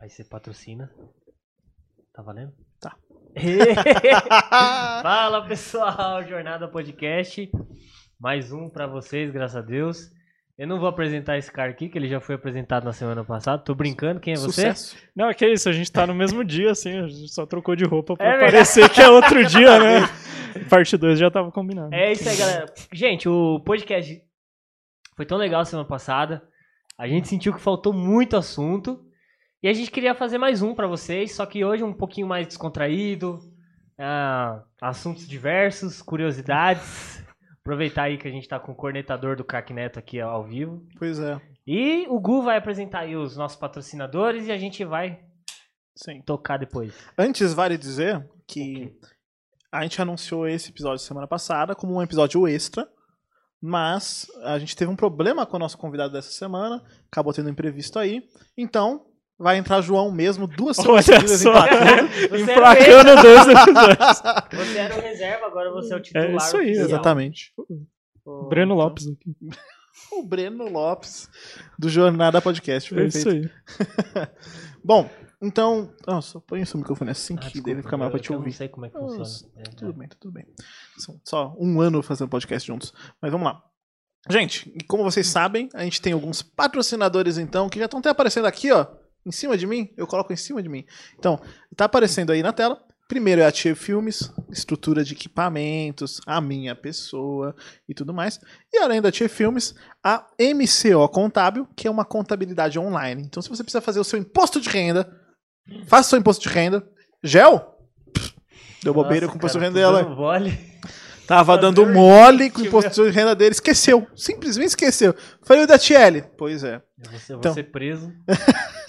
Aí você patrocina. Tá valendo? Tá. Fala pessoal, Jornada Podcast. Mais um pra vocês, graças a Deus. Eu não vou apresentar esse cara aqui, que ele já foi apresentado na semana passada. Tô brincando, quem é você? Sucesso. Não, é que é isso, a gente tá no mesmo dia, assim, a gente só trocou de roupa pra É verdade. parecer que é outro dia, né? Parte 2 já tava combinado. É isso aí, galera. Gente, o podcast foi tão legal semana passada. A gente sentiu que faltou muito assunto. E a gente queria fazer mais um pra vocês, só que hoje um pouquinho mais descontraído. ah, assuntos diversos, curiosidades. Aproveitar aí que a gente tá com o cornetador do Crack Neto aqui ao vivo. Pois é. E o Gu vai apresentar aí os nossos patrocinadores e a gente vai Sim. tocar depois. Antes, vale dizer que a gente anunciou esse episódio semana passada como um episódio extra, mas a gente teve um problema com o nosso convidado dessa semana, acabou tendo um imprevisto aí. Então, vai entrar João mesmo duas empatando. Você Emplacando dois episódios. Você era o reserva, agora você é o titular. É isso aí, oficial. Exatamente. Ô, Breno então- Lopes aqui. O Breno Lopes, do Jornada Podcast. É isso Perfeito. aí. Bom, então. Nossa, põe o seu microfone assim Ah, que desculpa, dele fica melhor eu- pra te eu ouvir. não sei como é que Nossa, funciona. É, Tudo bem, tudo bem. São só um ano fazendo podcast juntos. Mas vamos lá. Gente, e como vocês sabem, a gente tem alguns patrocinadores, então, que já estão até aparecendo aqui, ó. Em cima de mim. Eu coloco em cima de mim. Então, tá aparecendo aí na tela. Primeiro é a Tia Filmes, estrutura de equipamentos, a minha pessoa e tudo mais. E além da Tia Filmes, a MCO Contábil, que é uma contabilidade online. Então, se você precisa fazer o seu imposto de renda, faça o seu imposto de renda. Gel? Deu bobeira Nossa, com o imposto de cara, renda tô dela. Tava Tá dando mole com o imposto de renda dele. Esqueceu. Simplesmente esqueceu. Falei o da Tiele. Pois é. Eu vou Então. ser preso.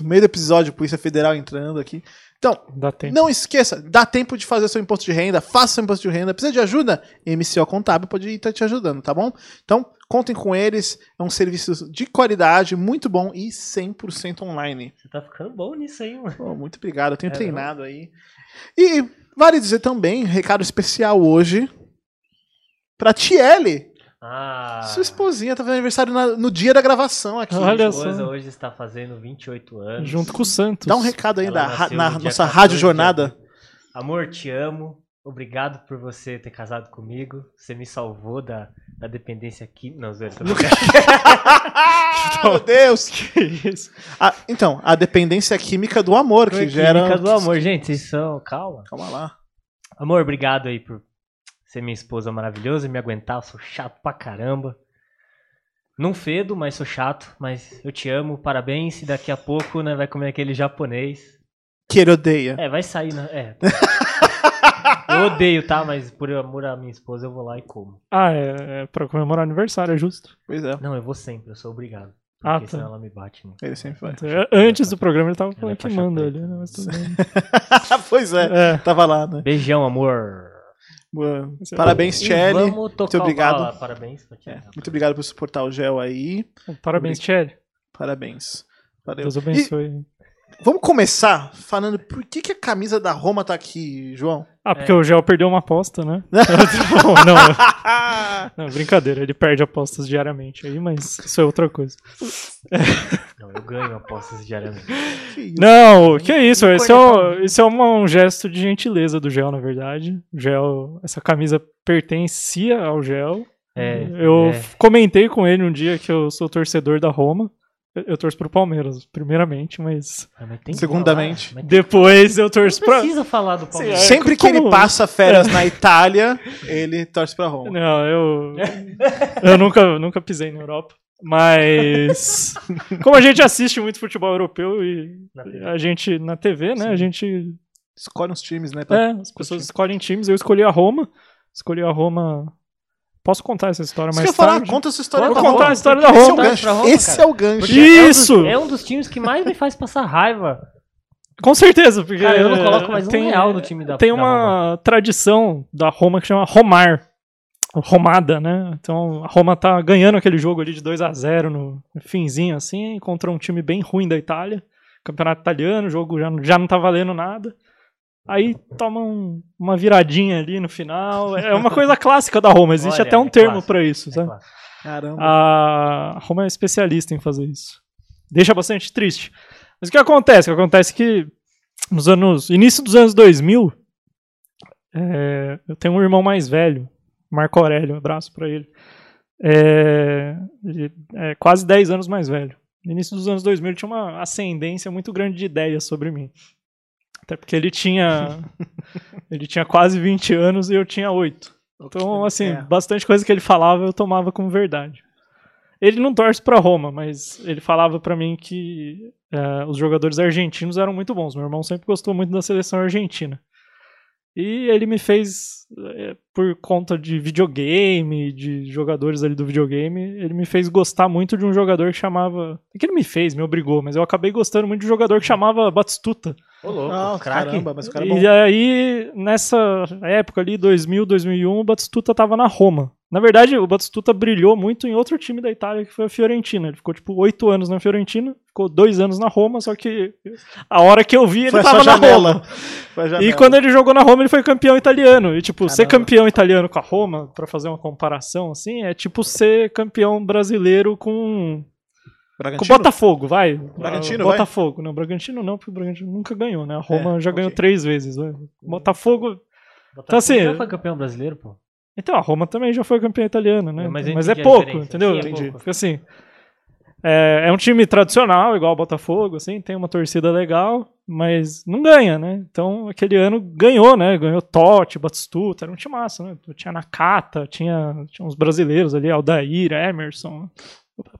No meio do episódio, Polícia Federal entrando aqui. Então, Dá tempo. não esqueça, dá tempo de fazer seu imposto de renda, faça seu imposto de renda. Precisa de ajuda? MCO Contábil pode estar te ajudando, tá bom? Então, contem com eles. É um serviço de qualidade, muito bom e 100% online. Você tá ficando bom nisso aí, mano. Pô, muito obrigado, eu tenho É, treinado aí. E vale dizer também, recado especial hoje, pra Tiele. Ah. Sua esposinha tá fazendo aniversário na- no dia da gravação aqui. Olha só. esposa hoje está fazendo 28 anos. Junto com o Santos. Dá um recado aí da, na nossa 14 rádio jornada. Amor, te amo. Obrigado por você ter casado comigo. Você me salvou da, da dependência aqui. Não, zoeira, tô. Meu Deus! Que isso? Ah, então, a dependência química do amor que Química gera. do amor, gente. Vocês são. Calma. Calma lá. Amor, obrigado aí por ser minha esposa maravilhosa e me aguentar. Eu sou chato pra caramba. Não fedo, mas sou chato. Mas eu te amo, parabéns. E daqui a pouco, né, vai comer aquele japonês. Que ele odeia. É, vai sair, né? É. eu odeio, tá? Mas por amor à minha esposa, eu vou lá e como. Ah, é, é pra comemorar aniversário, é justo. Pois é, Não, eu vou sempre, eu sou obrigado. Ah, Porque tá. senão ela me bate. Né? ele sempre vai. É, Antes do programa ele tava Ela é falando que manda ali, né? Mas tudo bem. pois é, É. tava lá, né? Beijão, amor. Boa. Parabéns, E Tchelle. Muito obrigado. Parabéns. É, muito obrigado por suportar o gel aí. Parabéns, Thierry. Parabéns. Valeu. Deus E abençoe. Vamos começar falando por que, que a camisa da Roma tá aqui, João? Ah, porque É. o Gel perdeu uma aposta, né? não, não, não, brincadeira, ele perde apostas diariamente aí, mas isso é outra coisa. Não, eu ganho apostas diariamente. Que isso? Não, que isso, esse é, o- esse é uma- um gesto de gentileza do Gel, na verdade. O Gel, essa camisa pertencia ao Gel. É, eu é. comentei com ele um dia que eu sou torcedor da Roma. Eu, eu torço pro Palmeiras, primeiramente, mas Ah, mas tem Segundamente. falar, mas depois eu torço Não pra. precisa falar do Palmeiras. Sim, é. Sempre que ele como- passa férias na Itália, ele torce pra Roma. Não, eu. eu nunca, nunca pisei na Europa. Mas. Como a gente assiste muito futebol europeu e a gente na TV, né? A gente. Escolhe uns times, né? pra- É, as pessoas escolhem times. Eu escolhi a Roma. Escolhi a Roma. Posso contar essa história Isso mais ia falar, tarde? conta essa história Conta, da Vou contar Roma. a história da Esse é o Roma. gancho. Roma, Esse é o gancho. Porque é um dos- Isso! É um dos times que mais me faz passar raiva. Com certeza, porque. Cara, eu não coloco mais um tem, real no time da Tem da uma Roma. tradição da Roma que chama Romar. Romada, né? Então a Roma tá ganhando aquele jogo ali de 2 a 0 no finzinho, assim, contra um time bem ruim da Itália. Campeonato italiano, o jogo já, já não tá valendo nada. Aí toma um- uma viradinha ali no final. É uma coisa clássica da Roma, existe Olha, até um é termo pra isso, É sabe? Caramba. A Roma é especialista em fazer isso. Deixa bastante triste. Mas o que acontece? O que acontece é que nos anos. Início dos anos 2000, é, eu tenho um irmão mais velho, Marco Aurélio, um abraço pra ele. É, ele é quase 10 anos mais velho. No início dos anos 2000 ele tinha uma ascendência muito grande de ideias sobre mim. Até porque ele tinha ele tinha quase 20 anos e eu tinha 8. Então, assim, É. bastante coisa que ele falava eu tomava como verdade. Ele não torce pra Roma, mas ele falava pra mim que eh, os jogadores argentinos eram muito bons. Meu irmão sempre gostou muito da seleção argentina. E ele me fez, eh, por conta de videogame, de jogadores ali do videogame, ele me fez gostar muito de um jogador que chamava. É que ele me fez, me obrigou, mas eu acabei gostando muito de um jogador que chamava Batistuta. Ô, louco, Ah, craque. caramba, mas o cara é bom. E aí, nessa época ali, 2000, 2001, o Batistuta tava na Roma. Na verdade, o Batistuta brilhou muito em outro time da Itália, que foi a Fiorentina. Ele ficou, tipo, oito anos na Fiorentina, ficou dois anos na Roma, só que a hora que eu vi, ele Foi tava na. Roma. E quando ele jogou na Roma, ele foi campeão italiano. E, tipo, ser Caramba. campeão italiano com a Roma, pra fazer uma comparação, assim, é tipo ser campeão brasileiro com, com o Bragantino? Botafogo, vai. Bragantino, Ah, vai? Botafogo. Não, Bragantino não, porque o Bragantino nunca ganhou, né? A Roma É, já ganhou ok. três vezes, vai. Botafogo. Botafogo Então, assim, já foi campeão brasileiro, pô. Então, a Roma também já foi campeã italiana, né? Mas Mas, é pouco, entendeu? Sim, é Entendi. pouco. Porque assim. É, é um time tradicional, igual o Botafogo, assim, tem uma torcida legal, mas não ganha, né? Então, aquele ano ganhou, né? Ganhou Totti, Batistuta, era um time massa, né? Tinha Nakata, tinha, tinha uns brasileiros ali, Aldair, Emerson.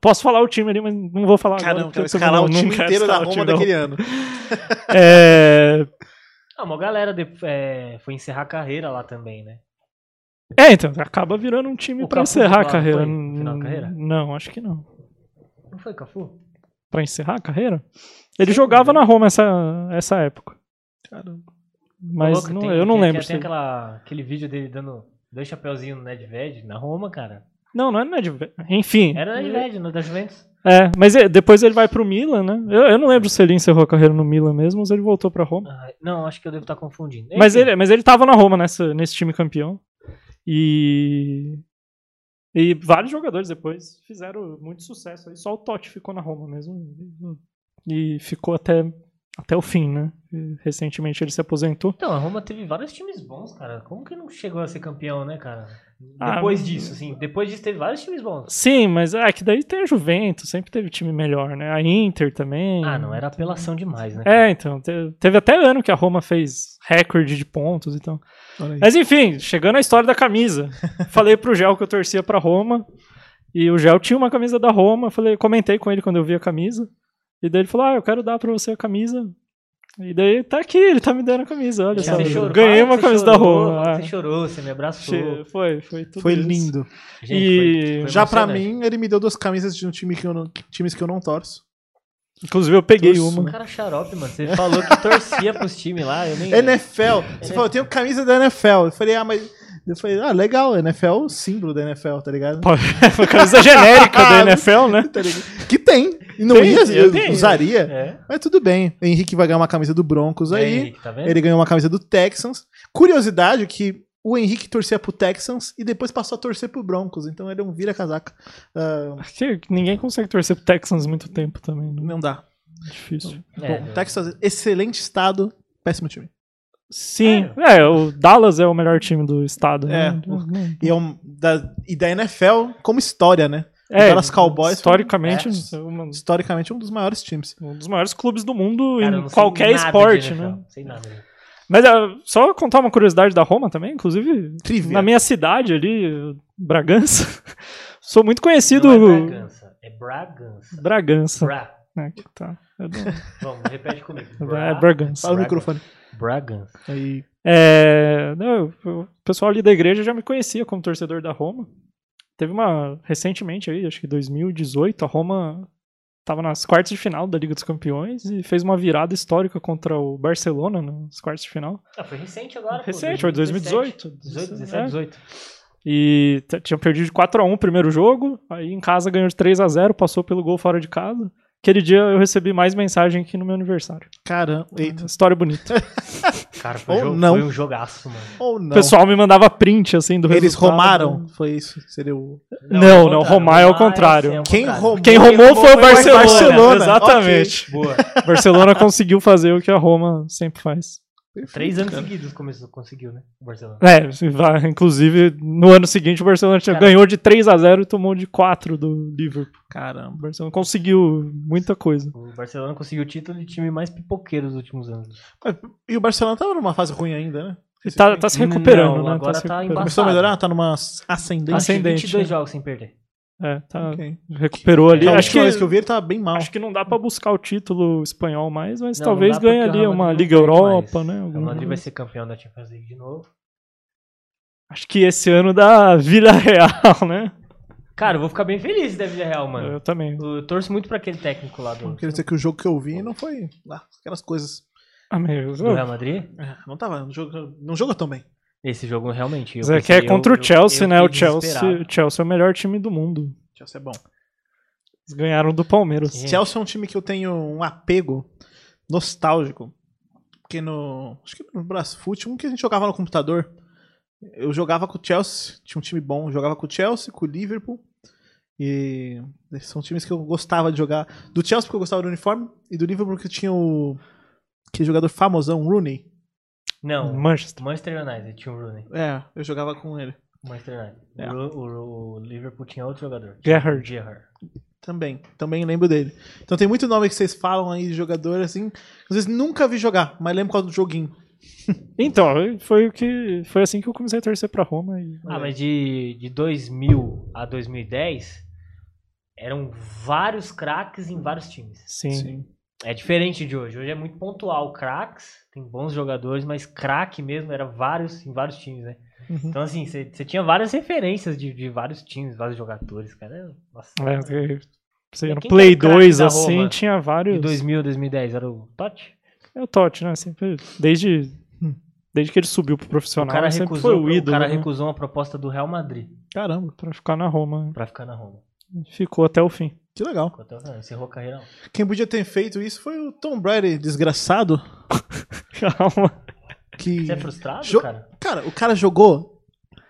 Posso falar o time ali, mas não vou falar Caramba, agora. eu escalar o não- time inteiro da Roma daquele ano. É, Ah, uma galera de- é, foi encerrar a carreira lá também, né? é, então, acaba virando um time O pra Cafu encerrar a carreira. final da carreira? Não, acho que não. Não foi, Cafu? Pra encerrar a carreira? Ele jogava na Roma essa, essa época. Caramba. Mas Louco, não- tem- eu não tem- lembro. Tem, se tem aquela, aquele vídeo dele dando dois chapeuzinhos no Nedved na Roma, cara. Não, não é Nedved. Enfim. Era Nedved, no da Juventus. É, mas depois ele vai pro Milan, né? Eu, eu não lembro se ele encerrou a carreira no Milan mesmo ou se ele voltou pra Roma. Ah, não, acho que eu devo estar confundindo. Mas Enfim, ele, mas ele tava na Roma nessa, nesse time campeão. E. E vários jogadores depois fizeram muito sucesso. Aí só o Totti ficou na Roma mesmo. E ficou até, até o fim, né? E recentemente ele se aposentou. Então, a Roma teve vários times bons, cara. Como que não chegou a ser campeão, né, cara? Ah, Depois mas- disso, assim. Depois disso teve vários times bons. Sim, mas é que daí tem a Juventus, sempre teve time melhor, né? A Inter também. Ah, não, era apelação demais, né? É, então, te- teve até ano que a Roma fez recorde de pontos, então. Mas enfim, chegando à história da camisa. falei pro Gel que eu torcia pra Roma. E o Gel tinha uma camisa da Roma. Falei, comentei com ele quando eu vi a camisa. E daí ele falou: Ah, eu quero dar pra você a camisa. E daí tá aqui, ele tá me dando a camisa, olha Você só. chorou, Ganhei fala uma camisa da chorou, Roma. que ah. Você chorou, você me abraçou. Che- Foi, foi tudo Foi isso. lindo. Gente, E foi- foi Já pra emocionante. mim, ele me deu duas camisas de um time que eu não, times que eu não torço. Inclusive eu peguei Torço, uma. Um cara xarope, mano. Você falou que torcia pros times lá, eu nem... NFL. Você falou, eu tenho camisa da NFL. Eu falei, ah, mas. Eu falei, ah, legal, NFL, símbolo da NFL, tá ligado? Pô, camisa genérica da NFL, né? Tá? Que tem. E não Tem, ia, eu tenho. usaria. É. Mas tudo bem. O Henrique vai ganhar uma camisa do Broncos aí, aí. Henrique, tá vendo? Ele ganhou uma camisa do Texans. Curiosidade que o Henrique torcia pro Texans e depois passou a torcer pro Broncos. Então ele é um vira-casaca. Que ninguém consegue torcer pro Texans muito tempo também. Né? não dá. Difícil. É, Bom, Texas, excelente estado, péssimo time. Sim, é, o Dallas é o melhor time do estado. É, né? E, é um, da, e da NFL como história, né? É, Dallas Cowboys historicamente, É. é uma- Historicamente, um dos maiores times. um dos maiores clubes do mundo Cara, em qualquer esporte, NFL, né? Sei nada. né? Mas é, só contar uma curiosidade da Roma também, inclusive, Trivia. na minha cidade ali, Bragança, sou muito conhecido. Não é Bragança, é Bragança. Bragança. Bra. É, que tá. Não- Vamos, repete comigo. É Bragança. Fala no Braga. microfone. Bragança. Aí. É, não, o pessoal ali da igreja já me conhecia como torcedor da Roma. Teve uma recentemente aí, acho que 2018, a Roma estava nas quartas de final da Liga dos Campeões e fez uma virada histórica contra o Barcelona nas quartas de final. Ah, foi recente agora. pô, Recente, foi 2018. 18, 17, É. 18. E t- tinham perdido de 4 a 1 o primeiro jogo, aí em casa ganhou de 3 a 0, passou pelo gol fora de casa. Aquele dia eu recebi mais mensagem que no meu aniversário. Caramba. Eita. História bonita. Cara, foi, Ou jogo, não. foi um jogaço, mano. Ou O não. pessoal me mandava print, assim, do Eles resultado. romaram? Foi isso? Seria o... Não, não, contrário. Romar é ao contrário. ao Quem romou- Quem romou foi o Barcelona. Barcelona. Exatamente. Boa. Barcelona conseguiu fazer o que a Roma sempre faz. Três anos seguidos começou, conseguiu, né? O Barcelona. É, inclusive, no ano seguinte o Barcelona tinha- Cara. ganhou de 3 a 0 e tomou de 4 do Liverpool. O Caramba. Barcelona conseguiu muita coisa. O Barcelona conseguiu o título de time mais pipoqueiro dos últimos anos. E o Barcelona tava numa fase ruim ainda, né? E tá, tá se recuperando, Não, né? agora tá tá. Começou a melhorar? Tá numa ascendente? Ascendente, 22 né? jogos sem perder. É, tá, Ok. recuperou ali. A acho última que, vez que eu vi ele tava bem mal. acho que não dá pra buscar o título espanhol mais, mas Não, talvez não ganhe ali uma Liga Europa, mais. né? O Madrid vai coisa. ser campeão da Champions League de novo. Acho que esse ano da Vila Real, né? Cara, eu vou ficar bem feliz da Vila Real, mano. Eu também. Eu torço muito pra aquele técnico lá do, Quer dizer que o jogo que eu vi não foi lá, aquelas coisas. Ah, meu, do Real Madrid. É, não tava, não jogou, não jogou tão bem. Esse jogo realmente. eu Zé, que é contra eu- o Chelsea, eu- né? eu O fiquei Chelsea, o Chelsea é o melhor time do mundo. Chelsea é bom. Eles ganharam do Palmeiras. Gente. Chelsea é um time que eu tenho um apego nostálgico. Porque no. Acho que no Brasfoot, um que a gente jogava no computador. Eu jogava com o Chelsea, tinha um time bom. Eu jogava com o Chelsea, com o Liverpool. E são times que eu gostava de jogar. Do Chelsea porque eu gostava do uniforme. E do Liverpool porque tinha o. Aquele jogador famosão, Rooney. Não, Manchester. Manchester United tinha o Rooney. É, eu jogava com ele. Manchester United. É. O, o- o Liverpool tinha outro jogador. Gerrard. Gerrard. Também, também lembro dele. Então tem muito nome que vocês falam aí de jogador assim. Às vezes nunca vi jogar, mas lembro causa do joguinho. Então, foi o que foi assim que eu comecei a torcer pra Roma e Ah, mas de, de 2000 a 2010, eram vários craques em vários times. sim. É diferente de hoje. Hoje é muito pontual. Craques, tem bons jogadores, mas craque mesmo era vários em vários times, né? Uhum. Então, assim, você tinha várias referências de, de vários times, vários jogadores, cara. Nossa. É, você no Play que era o craque 2 da assim, Roma? tinha vários. De 2000 a 2010 era o Totti? É o Totti, né? Sempre desde desde que ele subiu pro O profissional, cara, sempre recusou, foi o ídolo, o cara né? recusou uma proposta do Real Madrid Caramba, pra ficar na Roma. pra ficar na Roma. Ficou até o fim. Que legal. Não, Encerrou a carreira. Quem podia ter feito isso foi o Tom Brady, desgraçado. Calma. Que... Você é frustrado, Jo- cara? Cara, o cara jogou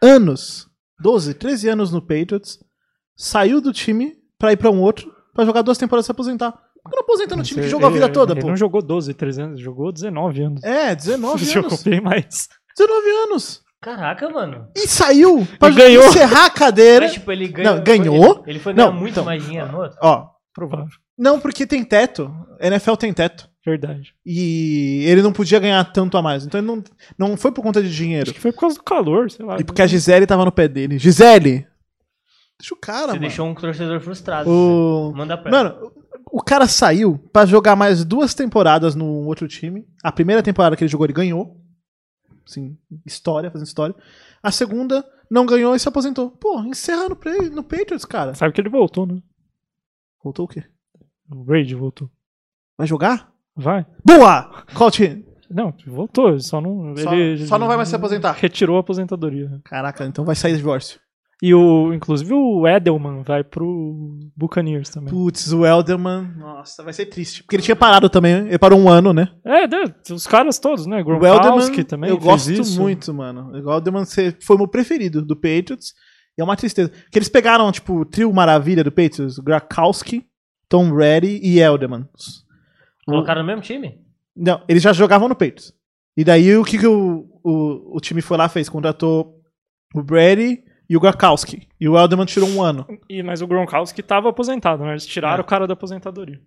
anos, 12, 13 anos no Patriots, saiu do time pra ir pra um outro, pra jogar duas temporadas e se aposentar. Por que não aposenta no time que Ele- jogou a vida ele- toda, ele pô? não jogou 12, 13 anos, jogou 19 anos. É, 19 jogou anos. bem mais. 19 anos. Caraca, mano. E saiu pra E ganhou. encerrar a cadeira. Mas, tipo, ele ganhou. Não, ganhou? Ele, ele foi ganhar Não, muito então. mais dinheiro no outro. Ó, Provável. não, porque tem teto. NFL tem teto. Verdade. E ele não podia ganhar tanto a mais. Então ele não, não foi por conta de dinheiro. Acho que foi por causa do calor, sei lá. E porque a Gisele tava no pé dele. Gisele! Deixa o cara, Você mano. deixou um torcedor frustrado. O... Manda pra Mano, o cara saiu pra jogar mais duas temporadas no outro time. A primeira temporada que ele jogou, ele ganhou. Assim, história, fazendo história. A segunda, não ganhou e se aposentou. Pô, encerra no, no Patriots, cara. Sabe que ele voltou, né? Voltou o quê? O Raid voltou. Vai jogar? Vai. Boa! Qual time? Não, voltou, só não. Só- ele, só não vai mais se aposentar. Retirou a aposentadoria. Caraca, então vai sair divórcio. E o, inclusive o Edelman vai pro Buccaneers também. Putz, o Elderman, nossa, vai ser triste. Porque ele tinha parado também, ele parou um ano, né? É, os caras todos, né? O Gronkowski Elderman, também eu gosto isso. muito, mano. O Elderman você- foi o meu preferido do Patriots. E é uma tristeza. Porque eles pegaram, tipo, o trio maravilha do Patriots. Grakowski, Tom Brady e Elderman. Colocaram no mesmo time? Não, eles já jogavam no Patriots. E daí o que, que o, o, o time foi lá fez? Contratou o Brady e o Grakowski. E o Elderman tirou um ano. E, mas o Gronkowski tava aposentado, né? Eles tiraram É. o cara da aposentadoria.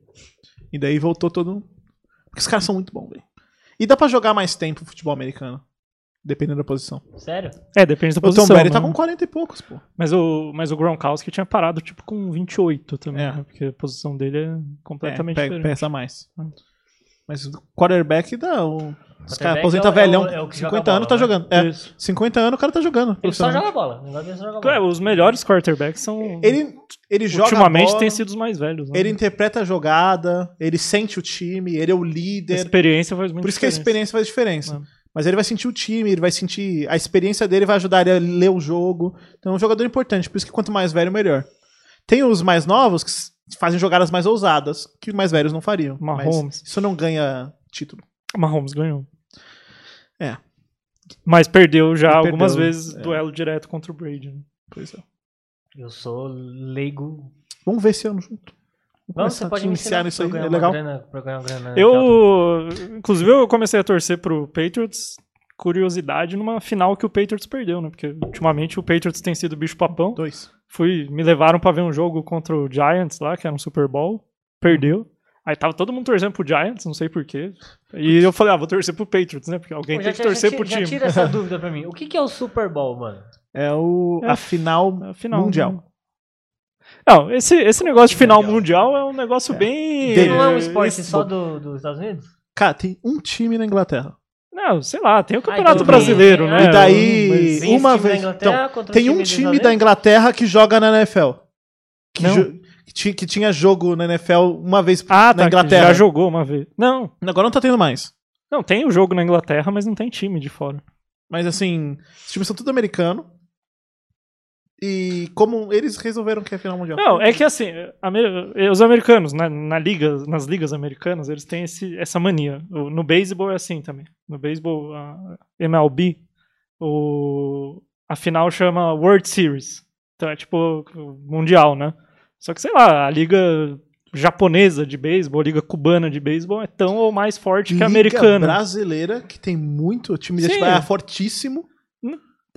E daí voltou todo. Porque os caras são muito bons, velho. E dá pra jogar mais tempo futebol americano. Dependendo da posição. Sério? É, depende da O Tom posição. Brady né? tá com 40 e poucos, pô. mas, o, mas o Gronkowski tinha parado, tipo, com 28 também, É. né? Porque a posição dele é completamente É, pe- diferente. Pesa mais. Mas o quarterback dá. O... Os caras aposenta é o- velhão. é o- é o que 50 joga bola, anos tá né? jogando. É, Isso. 50 anos o cara tá jogando. Ele só joga bola. É só joga É, bola. os melhores quarterbacks são. Ele, ele joga ultimamente bola, têm sido os mais velhos. Né? Ele interpreta a jogada, ele sente o time, ele é o A líder. experiência faz muito Por isso que a diferença. experiência faz diferença. É. Mas ele vai sentir o time, ele vai sentir. A experiência dele vai ajudar ele a ler o jogo. Então é um jogador importante. Por isso que quanto mais velho, melhor. Tem os mais novos que fazem jogadas mais ousadas, que os mais velhos não fariam. Mahomes. Mas isso não ganha título. Mahomes ganhou. É. Mas perdeu já algumas perdeu, vezes é. duelo direto contra o Brady. né? Pois é. Eu sou leigo. Vamos ver esse ano junto. Não, você pode iniciar nisso aí, é legal. grana- pra ganhar uma grana Eu, inclusive, eu comecei a torcer pro Patriots, curiosidade, numa final que o Patriots perdeu, né? Porque ultimamente o Patriots tem sido bicho papão. Dois. Fui, me levaram pra ver um jogo contra o Giants lá, que era um Super Bowl. Perdeu. Aí tava todo mundo torcendo pro Giants, não sei porquê. E eu falei, ah, vou torcer pro Patriots, né? Porque alguém Pô, tem já, que torcer já, pro já time. tira essa dúvida pra mim. O que, que é o Super Bowl, mano? É o, É a final a final mundial. Não, esse, esse negócio de final Mundial. mundial é um negócio É. bem. Não é um esporte esse- só do- dos Estados Unidos? Cara, tem um time na Inglaterra. Não, sei lá, tem o então Campeonato tem- Brasileiro, tem- né? E daí- esse uma vez- Inglaterra contra o Tem um time da Unidos? Inglaterra que joga na NFL. Que, Não. jo- que ti- que tinha jogo na NFL uma vez Ah, na tá. Inglaterra. Já jogou uma vez. Não, Agora não tá tendo mais. não, tem o jogo na Inglaterra, mas não tem time de fora. Mas assim, os times são tudo americano. E como eles resolveram que é a final mundial. Não, é que assim, os americanos, na, na liga, nas ligas americanas, eles têm esse, essa mania. No beisebol é assim também. No beisebol, a MLB, o, a final chama World Series. Então é tipo mundial, né? Só que, sei lá, a liga japonesa de beisebol, a liga cubana de beisebol é tão ou mais forte que a Liga americana. brasileira, que tem muito. O time Sim. desse é fortíssimo.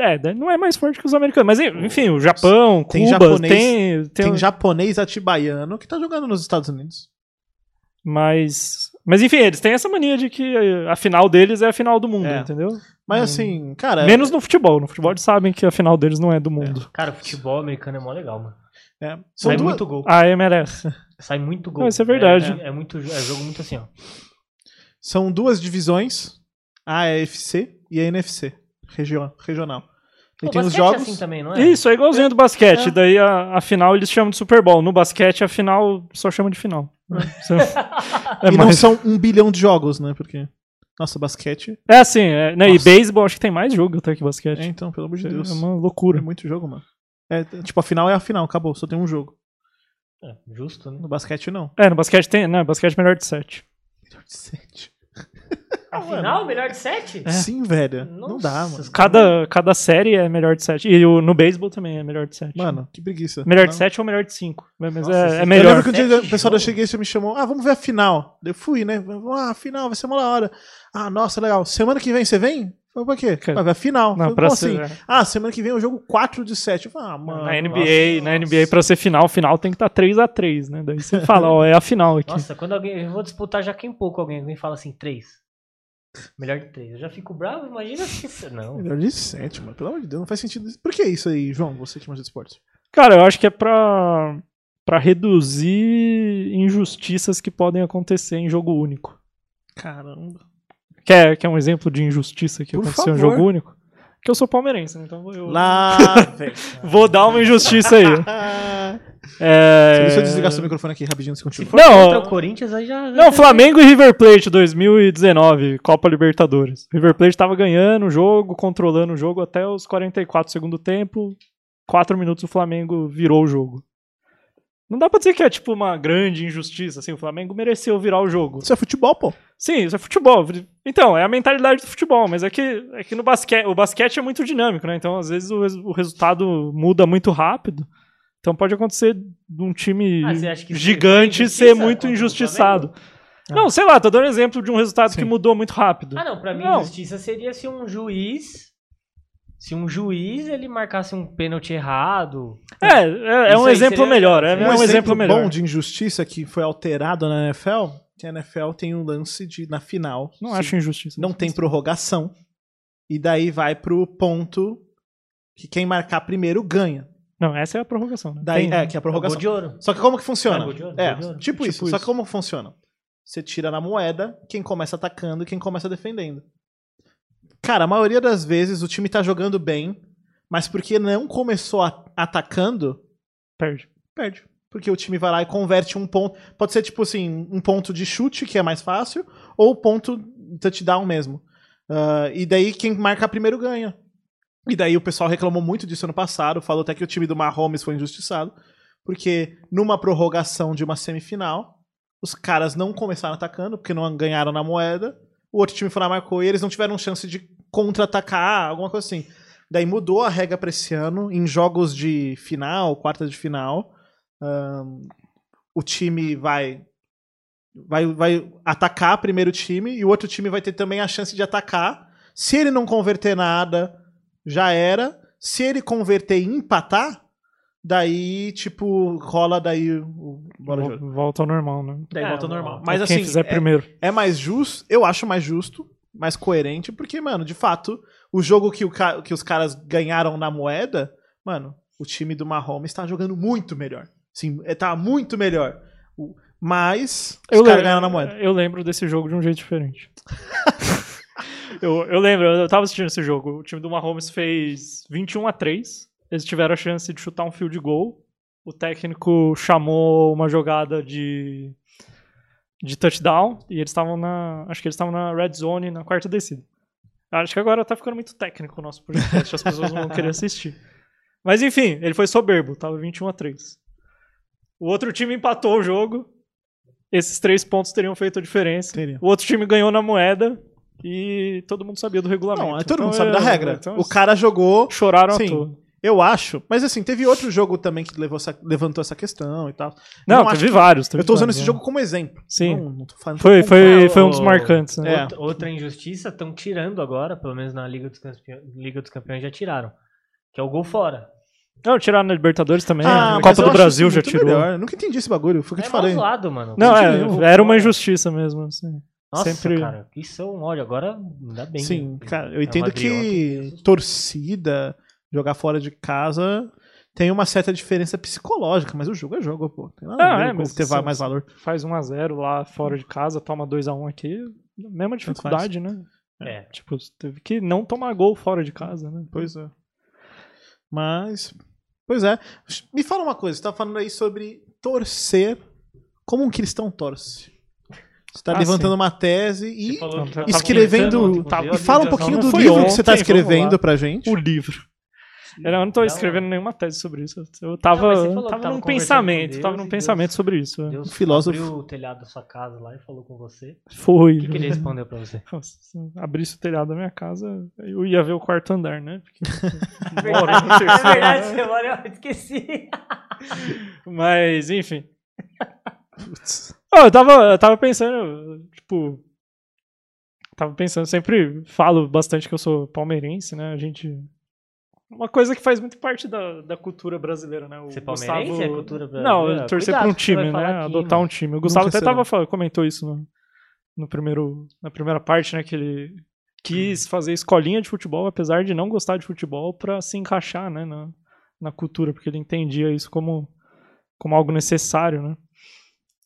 É, não é mais forte que os americanos. Mas enfim, o Japão, Tem Cuba, japonês- tem, tem, Tem japonês atibaiano que tá jogando nos Estados Unidos. Mas. Mas enfim, eles têm essa mania de que a final deles é a final do mundo, É. entendeu? Mas assim, cara. Menos no futebol. No futebol eles sabem que a final deles não é do mundo. Cara, o futebol americano é mó legal, mano. é, Sai duas- muito gol. A MLS. Sai muito gol. Ah, isso é verdade. É, é muito, é jogo muito assim, ó. São duas divisões, a AFC e a NFC, regio- regional. E O tem os basquete jogos. é assim também, não é? Isso, é igualzinho do basquete. É. Daí a, a final eles chamam de Super Bowl. No basquete, a final só chama de final. é, e não mais- são um bilhão de jogos, né? Porque. Nossa, basquete. é assim, é, né, e Nossa. beisebol acho que tem mais jogo até que basquete. É, então, pelo amor de É Deus. uma É loucura. muito jogo, mano. É, tipo, a final é a final, acabou, só tem um jogo. É, justo, né? No basquete, não. É, no basquete tem. Não, basquete é melhor de sete. Sete. A final, melhor de sete? Sim, velho. Não dá, Nossa, mano. Cada, cada série é melhor de sete. E o, no beisebol também é melhor de sete. Mano, que preguiça. Melhor de Não. 7 ou melhor de 5. Mas Nossa, é, é Eu melhor. lembro que o dia Sete o pessoal da? Cheguei me chamou, ah, vamos ver a final. Eu fui, né? Ah, a final, vai ser uma hora. Ah, nossa, legal. Semana que vem você vem? Falei, pra quê? Cara, Vai ver a final. Não, pra ser, assim? é. Ah, semana que vem é o jogo 4 de 7. Eu falei, ah, mano. na NBA, nossa, na nossa. NBA pra ser final, final tem que estar 3x3, né? Daí você fala, ó, é a final aqui. Nossa, quando alguém. Eu vou disputar já quem pouco alguém. Alguém fala assim, três. Melhor de três. Eu já fico bravo, imagina se. Não. Melhor de 7, mano. Pelo amor de Deus, não faz sentido. Por que isso aí, João? Você que manja de esporte. Cara, eu acho que é pra, pra reduzir injustiças que podem acontecer em jogo único. Caramba. Quer, quer um exemplo de injustiça que Por aconteceu em favor. jogo único? Que eu sou palmeirense, né? Então eu Lá, velho. vou dar uma injustiça aí. É... Deixa eu desligar seu microfone aqui rapidinho, você continua. Contra Não, o Corinthians aí já. Não, Flamengo e River Plate 2019, Copa Libertadores. River Plate tava ganhando o jogo, controlando o jogo até os 44 do segundo tempo. 4 minutos o Flamengo virou o jogo. Não dá pra dizer que é tipo uma grande injustiça, assim, o Flamengo mereceu virar o jogo. Isso é futebol, pô. Sim, isso é futebol. Então, é a mentalidade do futebol, mas é que, é que no basquete, o basquete é muito dinâmico, né? Então, às vezes o, o resultado muda muito rápido. Então pode acontecer de um time Ah, gigante ser muito injustiçado. Flamengo? Não, sei lá, tô dando exemplo de um resultado Sim. que mudou muito rápido. Ah, não, pra mim, Não. injustiça seria se um juiz. Se um juiz ele marcasse um pênalti errado. É, é, é Isso um exemplo seria melhor. É, seria um exemplo melhor. bom de injustiça que foi alterado na NFL, que a NFL tem um lance de, na final, Não se acho injustiça. não tem prorrogação, e daí vai pro ponto que quem marcar primeiro ganha. Não, essa é a prorrogação. Né? Daí, Tem- é, que é a prorrogação. de ouro. Só que como que funciona? Gol de ouro, é, ouro. tipo, isso. Tipo Só isso. que como funciona? Você tira na moeda quem começa atacando e quem começa defendendo. Cara, a maioria das vezes o time tá jogando bem, mas porque não começou atacando, Perde. perde. Porque o time vai lá e converte um ponto. Pode ser tipo assim, um ponto de chute, que é mais fácil, ou ponto touchdown mesmo. Ah, e daí quem marca primeiro ganha. E daí o pessoal reclamou muito disso ano passado, falou até que o time do Mahomes foi injustiçado, porque numa prorrogação de uma semifinal, os caras não começaram atacando, porque não ganharam na moeda, o outro time foi lá, marcou e eles não tiveram chance de contra-atacar, alguma coisa assim. Daí mudou a regra pra esse ano, em jogos de final, quartas de final. ahn, o time vai, vai, vai atacar primeiro time e o outro time vai ter também a chance de atacar. Se ele não converter nada, já era. Se ele converter e empatar, daí, tipo, rola daí o ouro. Vol- Volta ao normal, né? Daí É, volta ao normal. Mas Quem assim, fizer é, primeiro. é mais justo, eu acho mais justo, mais coerente, porque, mano, de fato, o jogo que, o ca- que os caras ganharam na moeda, mano, o time do Mahomes tá jogando muito melhor. Sim, é, tá muito melhor. O- Mas os Eu, caras lembro, ganharam na moeda. eu lembro desse jogo de um jeito diferente. eu, eu lembro, eu tava assistindo esse jogo. O time do Mahomes fez 21 a 3. Eles tiveram a chance de chutar um field goal. O técnico chamou uma jogada de, de touchdown e eles estavam na. Acho que eles estavam na red zone na quarta descida. Acho que agora tá ficando muito técnico o nosso podcast, as pessoas vão querer assistir. Mas enfim, ele foi soberbo, tava 21 a 3. O outro time empatou o jogo. Esses três pontos teriam feito a diferença. Teria. O outro time ganhou na moeda e todo mundo sabia do regulamento. Não, todo Então, mundo sabe é, da regra. então, o cara jogou, choraram Sim. à toa. Eu acho. Mas assim, teve outro jogo também que levou essa- levantou essa questão e tal. Não, Não, teve que- vários. teve Eu tô usando vários, esse né? jogo como exemplo. Sim. Não, não tô falando Foi, foi, Ah, foi um dos marcantes, né? É. Outra, injustiça, estão tirando agora, pelo menos na Liga dos, Campeões, Liga dos Campeões já tiraram. Que é o gol fora. Não, tiraram na Libertadores também. Ah, a mas Copa eu do acho Brasil já tirou. melhor. Eu nunca entendi esse bagulho. Foi o que eu é te falei. zoado, mano. Não, é, era uma injustiça mesmo. Assim. Nossa, sempre- cara, isso é um ódio. Agora, ainda bem. Sim, né? cara, eu É entendo que Jesus. torcida, jogar fora de casa, tem uma certa diferença psicológica, mas o jogo é jogo, pô. Tem nada Ah, a ver é, mas ter mais valor. Faz 1x0 lá fora de casa, toma 2x1 aqui. Mesma dificuldade, né? É. Tipo, teve que não tomar gol fora de casa, né? Pois é. Mas, pois é. Me fala uma coisa, você tá falando aí sobre torcer como um cristão torce. Você tá Ah, levantando sim. uma tese e escrevendo- ontem tá- E fala um pouquinho do livro que você tá ontem, escrevendo pra gente. O livro. Eu não tô Não, escrevendo nenhuma tese sobre isso. Eu tava, Não, mas você falou que tava tava num pensamento, Deus tava e num Deus- pensamento sobre isso. é. Deus Um filósofo. abriu o telhado da sua casa lá e falou com você. Foi. O que, que ele respondeu pra você? Nossa, se abrisse o telhado da minha casa, eu ia ver o quarto andar, né? Porque É moro no terceiro verdade, você mora, eu esqueci. Mas, enfim. Putz. Ah, eu, tava, eu tava pensando, tipo. Tava pensando, sempre falo bastante que eu sou palmeirense, né? A gente. Uma coisa que faz muito parte da, da cultura brasileira, né? O Ser palmeirense é cultura brasileira? Não, torcer pra um você time, né? aqui, Adotar mano. um time. O Gustavo Nunca até será. tava, comentou isso no, no primeiro, na primeira parte, né? Que ele quis fazer escolinha de futebol, apesar de não gostar de futebol, pra se encaixar, né? Na, na cultura, porque ele entendia isso como, como algo necessário, né?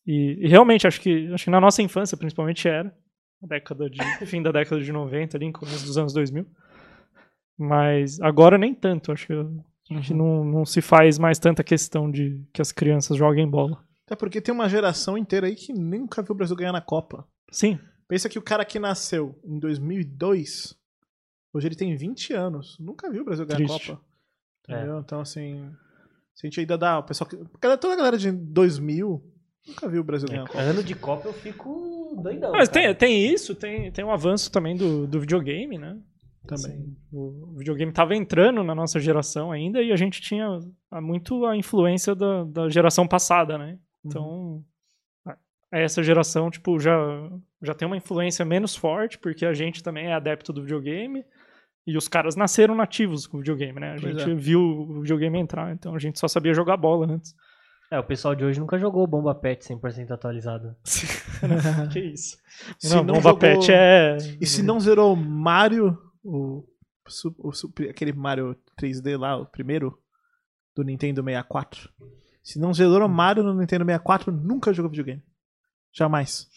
E, e realmente, acho que, acho que na nossa infância, principalmente, era. Na década de, fim da década de 90, ali, começo dos anos 2000. Mas agora nem tanto. Acho que, acho que não, não se faz mais tanta questão de que as crianças joguem bola. Até porque tem uma geração inteira aí que nunca viu o Brasil ganhar na Copa. Sim, Pensa que o cara que nasceu em 2002, hoje ele tem 20 anos, nunca viu o Brasil ganhar Triste. Copa. É. Entendeu? Então, assim, se a gente ainda dá, o pessoal que, toda a galera de 2000 nunca viu o Brasil ganhar Copa. Ano de Copa eu fico doidão. Mas cara. tem, tem isso, tem, tem um avanço também do, do videogame, né? Também. Assim, o videogame estava entrando na nossa geração ainda e a gente tinha ah, muito a influência da, da geração passada, né? Então, a- essa geração, tipo, já, já tem uma influência menos forte, porque a gente também é adepto do videogame e os caras nasceram nativos com o videogame, né? A Pois gente é. viu o videogame entrar, então a gente só sabia jogar bola antes. É, o pessoal de hoje nunca jogou Bomba Pet 100% atualizado. que isso. Se não, não Bomba jogou- Pet é... E se não zerou Mario, o, o su- aquele Mario 3D lá, o primeiro, do Nintendo 64. Se não zerou Mario no Nintendo 64, nunca jogou videogame. Jamais.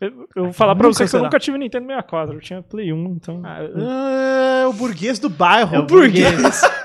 Eu, eu vou falar pra você que eu nunca tive Nintendo 64, eu tinha Play 1, então... Ah, o burguês do bairro. É o burguês.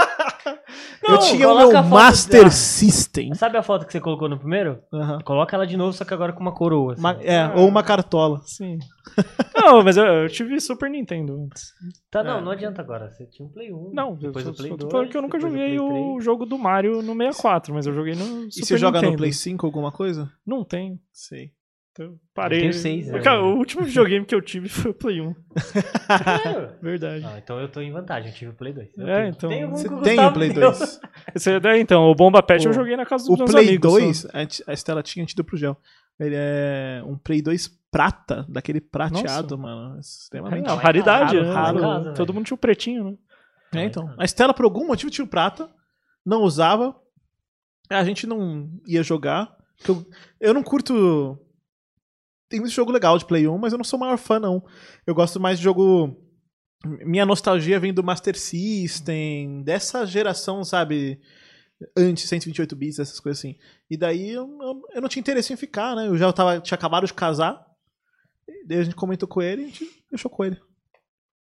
Eu Não, tinha o meu Master dela. System. Sabe a foto que você colocou no primeiro? Aham. Coloca ela de novo, só que agora com uma coroa. assim. Uma- é, ou uma cartola. Sim. Não, mas eu, eu tive Super Nintendo antes. Tá, não, É. não adianta agora. Você tinha um Play 1. Não, depois eu o só, Play só 2. tô falando que eu nunca joguei Play o 3. jogo do Mario no 64, mas eu joguei no Super E você joga Nintendo. no Play 5 alguma coisa? Não tem. Sei. Então, parei. Eu tenho seis, né? Cara, o último videogame que eu tive foi o Play 1. Sério? Verdade. Ah, então eu tô em vantagem, eu tive o Play 2. Eu É, tenho- então- Você o tem o Play deu. 2. Esse é daí, então, o Bomba Pet O- eu joguei na casa dos O meus Play amigos. só. 2, a a Estela tinha, deu pro Gel. Ele é um Play 2 prata, daquele prateado, mano. Extremamente. É, Mas raridade, raro, né? raro, Todo- raro, Todo velho. mundo tinha o pretinho, né? É, então. A Estela, por algum motivo, tinha o prata, não usava. A gente não ia jogar. porque Eu, eu não curto. Tem muito jogo legal de Play 1, mas eu não sou o maior fã, não. Eu gosto mais de jogo. Minha nostalgia vem do Master System, dessa geração, sabe? Antes 128 bits, essas coisas assim. E daí eu, eu, eu não tinha interesse em ficar, né? Eu já tava, tinha acabado de casar. E daí a gente comentou com ele e a gente deixou com ele.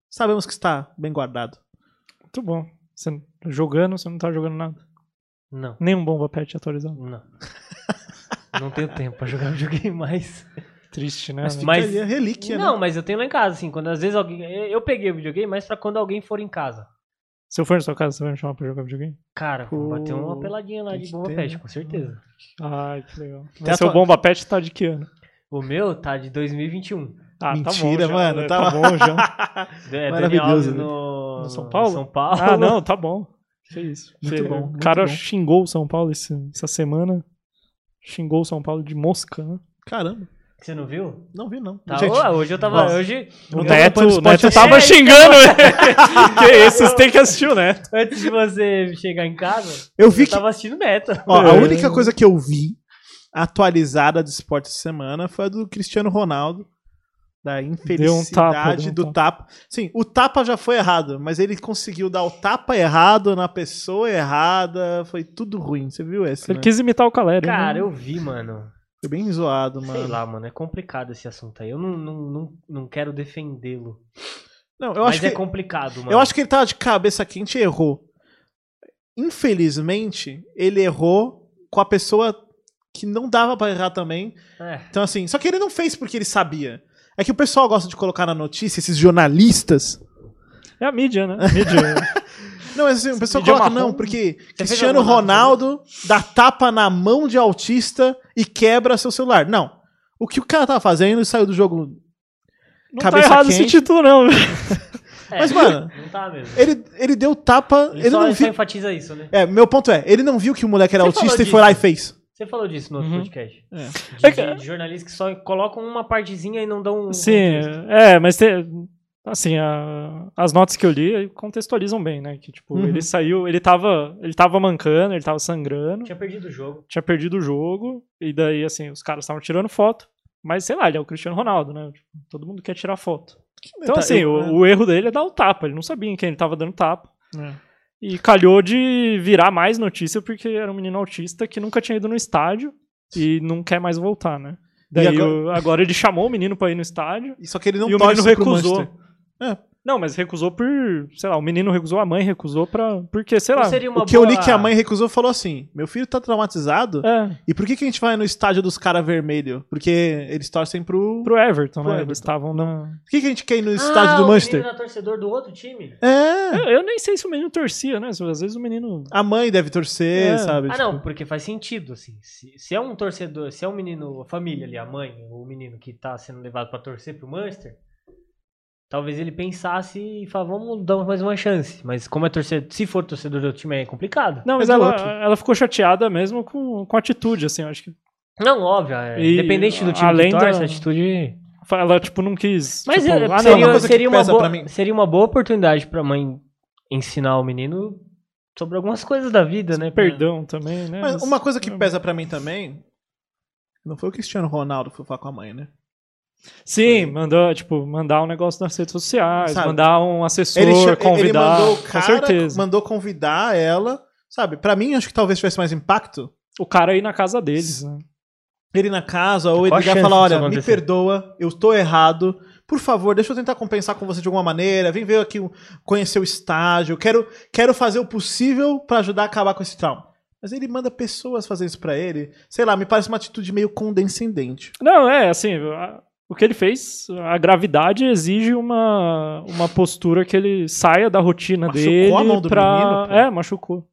Sabemos que está bem guardado. Muito bom. Você, jogando, você não tá jogando nada. Não, Nem um Bomba Pet atualizado. não. não tenho tempo pra jogar videogame mais. Triste, né? Mas Mas- a relíquia, não, né? mas eu tenho lá em casa, assim, quando às vezes alguém. Eu peguei o videogame, mas pra quando alguém for em casa. Se eu for na sua casa, você vai me chamar pra jogar videogame? Cara, Pô, bater uma peladinha lá de bomba ter, pet, né? com certeza. Ai, que legal. Tem Mas seu atua- Bomba Pet tá de que ano? O meu tá de 2021. Ah, Mentira, tá bom, já, mano, né? tá- Tá bom já. É, Maravilhoso, né? no... No São Paulo? São Paulo. Ah, não, tá bom. Que isso. Muito bom, O cara bom. xingou o São Paulo esse- essa semana. Xingou o São Paulo de mosca, né? Caramba, Você não viu? não vi não. Tá, Gente, hoje eu tava. hoje, O Neto, o Neto tava É, xingando. que isso, vocês têm que assistir o Neto. antes de você chegar em casa, eu vi eu que tava assistindo Neto. ó, a É. única coisa que eu vi atualizada de esporte essa semana foi a do Cristiano Ronaldo. Da infelicidade tapa, deu um do tapa. Sim, o tapa já foi errado, mas ele conseguiu dar o tapa errado na pessoa errada. Foi tudo ruim. Você viu esse? Ele né? quis imitar o Caleri. Cara, né? eu vi, mano. Foi bem zoado, Sei mano. lá, mano. É complicado esse assunto aí. Eu não, não, não, não quero defendê-lo. Não, eu Mas acho é que complicado, mano. Eu acho que ele tava de cabeça quente e errou. Infelizmente, ele errou com a pessoa que não dava pra errar também. É. Então, assim, só que ele não fez porque ele sabia. É que o pessoal gosta de colocar na notícia, esses jornalistas. É a mídia, né? A mídia. Não, mas assim, o pessoal coloca, marrom. não, porque Cristiano Ronaldo dá tapa na mão de autista e quebra seu celular. Não. O que o cara tava fazendo e saiu do jogo. Não Cabeça tá errado esse quente. título, não. É, Mas, mano, Não tá mesmo. Ele, ele deu tapa. Ele, Ele, só, não ele só viu. enfatiza isso, né? É, meu ponto é, ele não viu que o moleque era Você autista e foi lá e fez. Você falou disso no outro Uhum. podcast. É. De, É de- de jornalistas que só colocam uma partezinha e não dão um. Sim, contexto. é, mas tem, assim, a- as notas que eu li contextualizam bem, né? Que tipo, Uhum. ele saiu, ele tava, ele tava mancando, ele tava sangrando, Tinha perdido o jogo. tinha perdido o jogo, e daí, assim, os caras estavam tirando foto, mas sei lá, ele é o Cristiano Ronaldo, né? Tipo, todo mundo quer tirar foto. Então, Tá, assim, eu- o, o erro dele é dar o tapa, ele não sabia em quem ele tava dando tapa. É. E calhou de virar mais notícia porque era um menino autista que nunca tinha ido no estádio e não quer mais voltar, né? Daí agora- agora ele chamou o menino pra ir no estádio Só que ele não e o menino recusou. É. Não, mas recusou por, sei lá, o menino recusou, a mãe recusou pra, porque, sei lá. Não seria uma O que eu li boa- que a mãe recusou falou assim: meu filho tá traumatizado. É, E por que, que a gente vai no estádio dos caras vermelho? Porque eles torcem pro. pro Everton, Pro né? Everton. Eles estavam na... Por que, que a gente quer ir no Ah, estádio do o Manchester? menino era torcedor do outro time? É. Eu, eu nem sei se o menino torcia, né? Às vezes o menino... A mãe deve torcer, É. sabe? Ah, Tipo, não, porque faz sentido, assim. Se, se é um torcedor, se é um menino, a família ali, a mãe, o menino que tá sendo levado pra torcer pro Manchester, talvez ele pensasse e falasse, vamos dar mais uma chance. Mas como é torcedor, se for torcedor do time é complicado. Não, mas É ela, ela ficou chateada mesmo com, com a atitude, assim, eu acho que... Não, óbvio, é, independente do time além que torce, da- a atitude... Ela, tipo, não quis... Mas tipo, é, ah, não, seria, uma seria, uma boa, seria uma boa oportunidade pra mãe ensinar o menino sobre algumas coisas da vida, né? perdão também, né? Mas uma coisa que é. pesa pra mim também. Não foi o Cristiano Ronaldo que foi falar com a mãe, né? Sim, mandou, tipo, mandar um negócio nas redes sociais, Sabe? mandar um assessor, Ele, cha- ele convidar, mandou o com cara, certeza. mandou convidar ela. Sabe, pra mim acho que talvez tivesse mais impacto O cara ir na casa deles, né? ele na casa ou ele ligar e falar: olha, me perdoa, eu tô errado. Por favor, deixa eu tentar compensar com você de alguma maneira. Vem ver aqui, conhecer o estágio. Quero, quero fazer o possível pra ajudar a acabar com esse trauma. Mas ele manda pessoas fazer isso pra ele. Sei lá, me parece uma atitude meio condescendente. Não, é, assim, a- o que ele fez, a gravidade exige uma, uma postura que ele saia da rotina Machucou dele a mão do pra... menino, pô. É, machucou.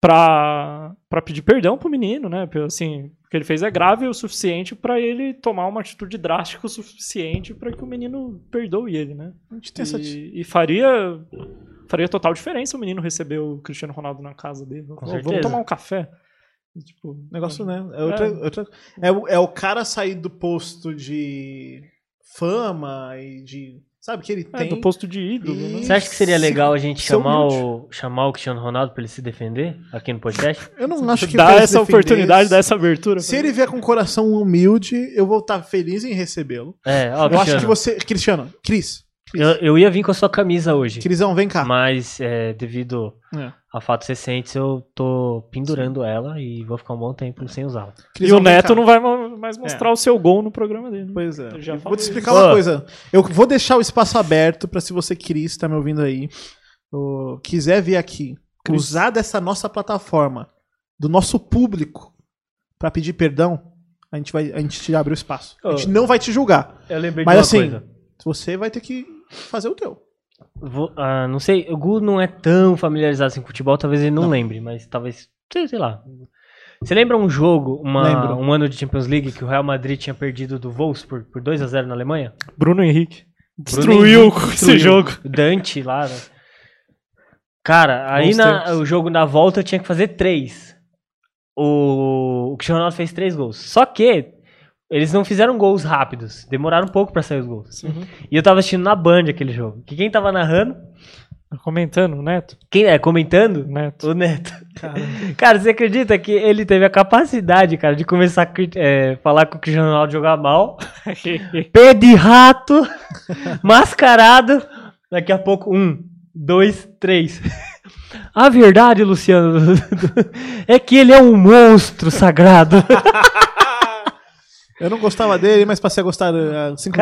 pra, pra pedir perdão pro menino, né? Assim, o que ele fez é grave o suficiente pra ele tomar uma atitude drástica o suficiente pra que o menino perdoe ele, né? A gente tem essa. E, e faria, faria total diferença o menino receber o Cristiano Ronaldo na casa dele. Certeza. Vamos tomar um café. Tipo, Negócio, né? É, outra, outra- é, o, é o cara sair do posto de fama e de. Sabe que ele é, tem. do posto de ídolo, né? Você acha que seria legal a gente chamar o, chamar o Cristiano Ronaldo pra ele se defender aqui no podcast? Eu não acho que Dá essa oportunidade, dá essa abertura. Se ele vier com um coração humilde, eu vou estar feliz em recebê-lo. É, ó, Eu acho que Cristiano, você. Cristiano, Cris. Eu, eu ia vir com a sua camisa hoje, Crisão, vem cá. mas é, devido É. a fatos recentes eu tô pendurando ela e vou ficar um bom tempo sem usá-la. E Crisão, o Neto cá. não vai ma- mais mostrar o seu gol no programa dele. Pois é. Eu vou te explicar isso. uma coisa. Eu vou deixar o espaço aberto pra se você, Cris, tá me ouvindo aí, ô, quiser vir aqui, Cris. usar dessa nossa plataforma, do nosso público, pra pedir perdão, a gente vai, a gente te abre o espaço. A gente não vai te julgar, Eu lembrei Mas de uma assim, coisa. você vai ter que fazer o teu. Vou- ah, não sei, o Gu não é tão familiarizado assim com futebol, talvez ele não, Não. lembre, mas talvez, sei, sei lá. Você lembra um jogo, uma- um ano de Champions League que o Real Madrid tinha perdido do Wolfsburg por 2 a 0 na Alemanha? Bruno Henrique. Bruno Destruiu Henrique esse destruiu. jogo. Dante lá, né? Cara, aí na, o jogo na volta tinha que fazer três. O, o Cristiano Ronaldo fez três gols. Só que eles não fizeram gols rápidos. Demoraram um pouco pra sair os gols. Uhum. E eu tava assistindo na Band aquele jogo. Que quem tava narrando? Comentando, o Neto. Quem é? Comentando? O Neto. O Neto. Cara, você acredita que ele teve a capacidade, cara, de começar a é, falar que o Cristiano Ronaldo jogar mal? Pé de rato, mascarado. Daqui a pouco, um, dois, três. A verdade, Luciano, é que ele é um monstro sagrado. Eu não gostava dele, mas passei a gostar uh, cinco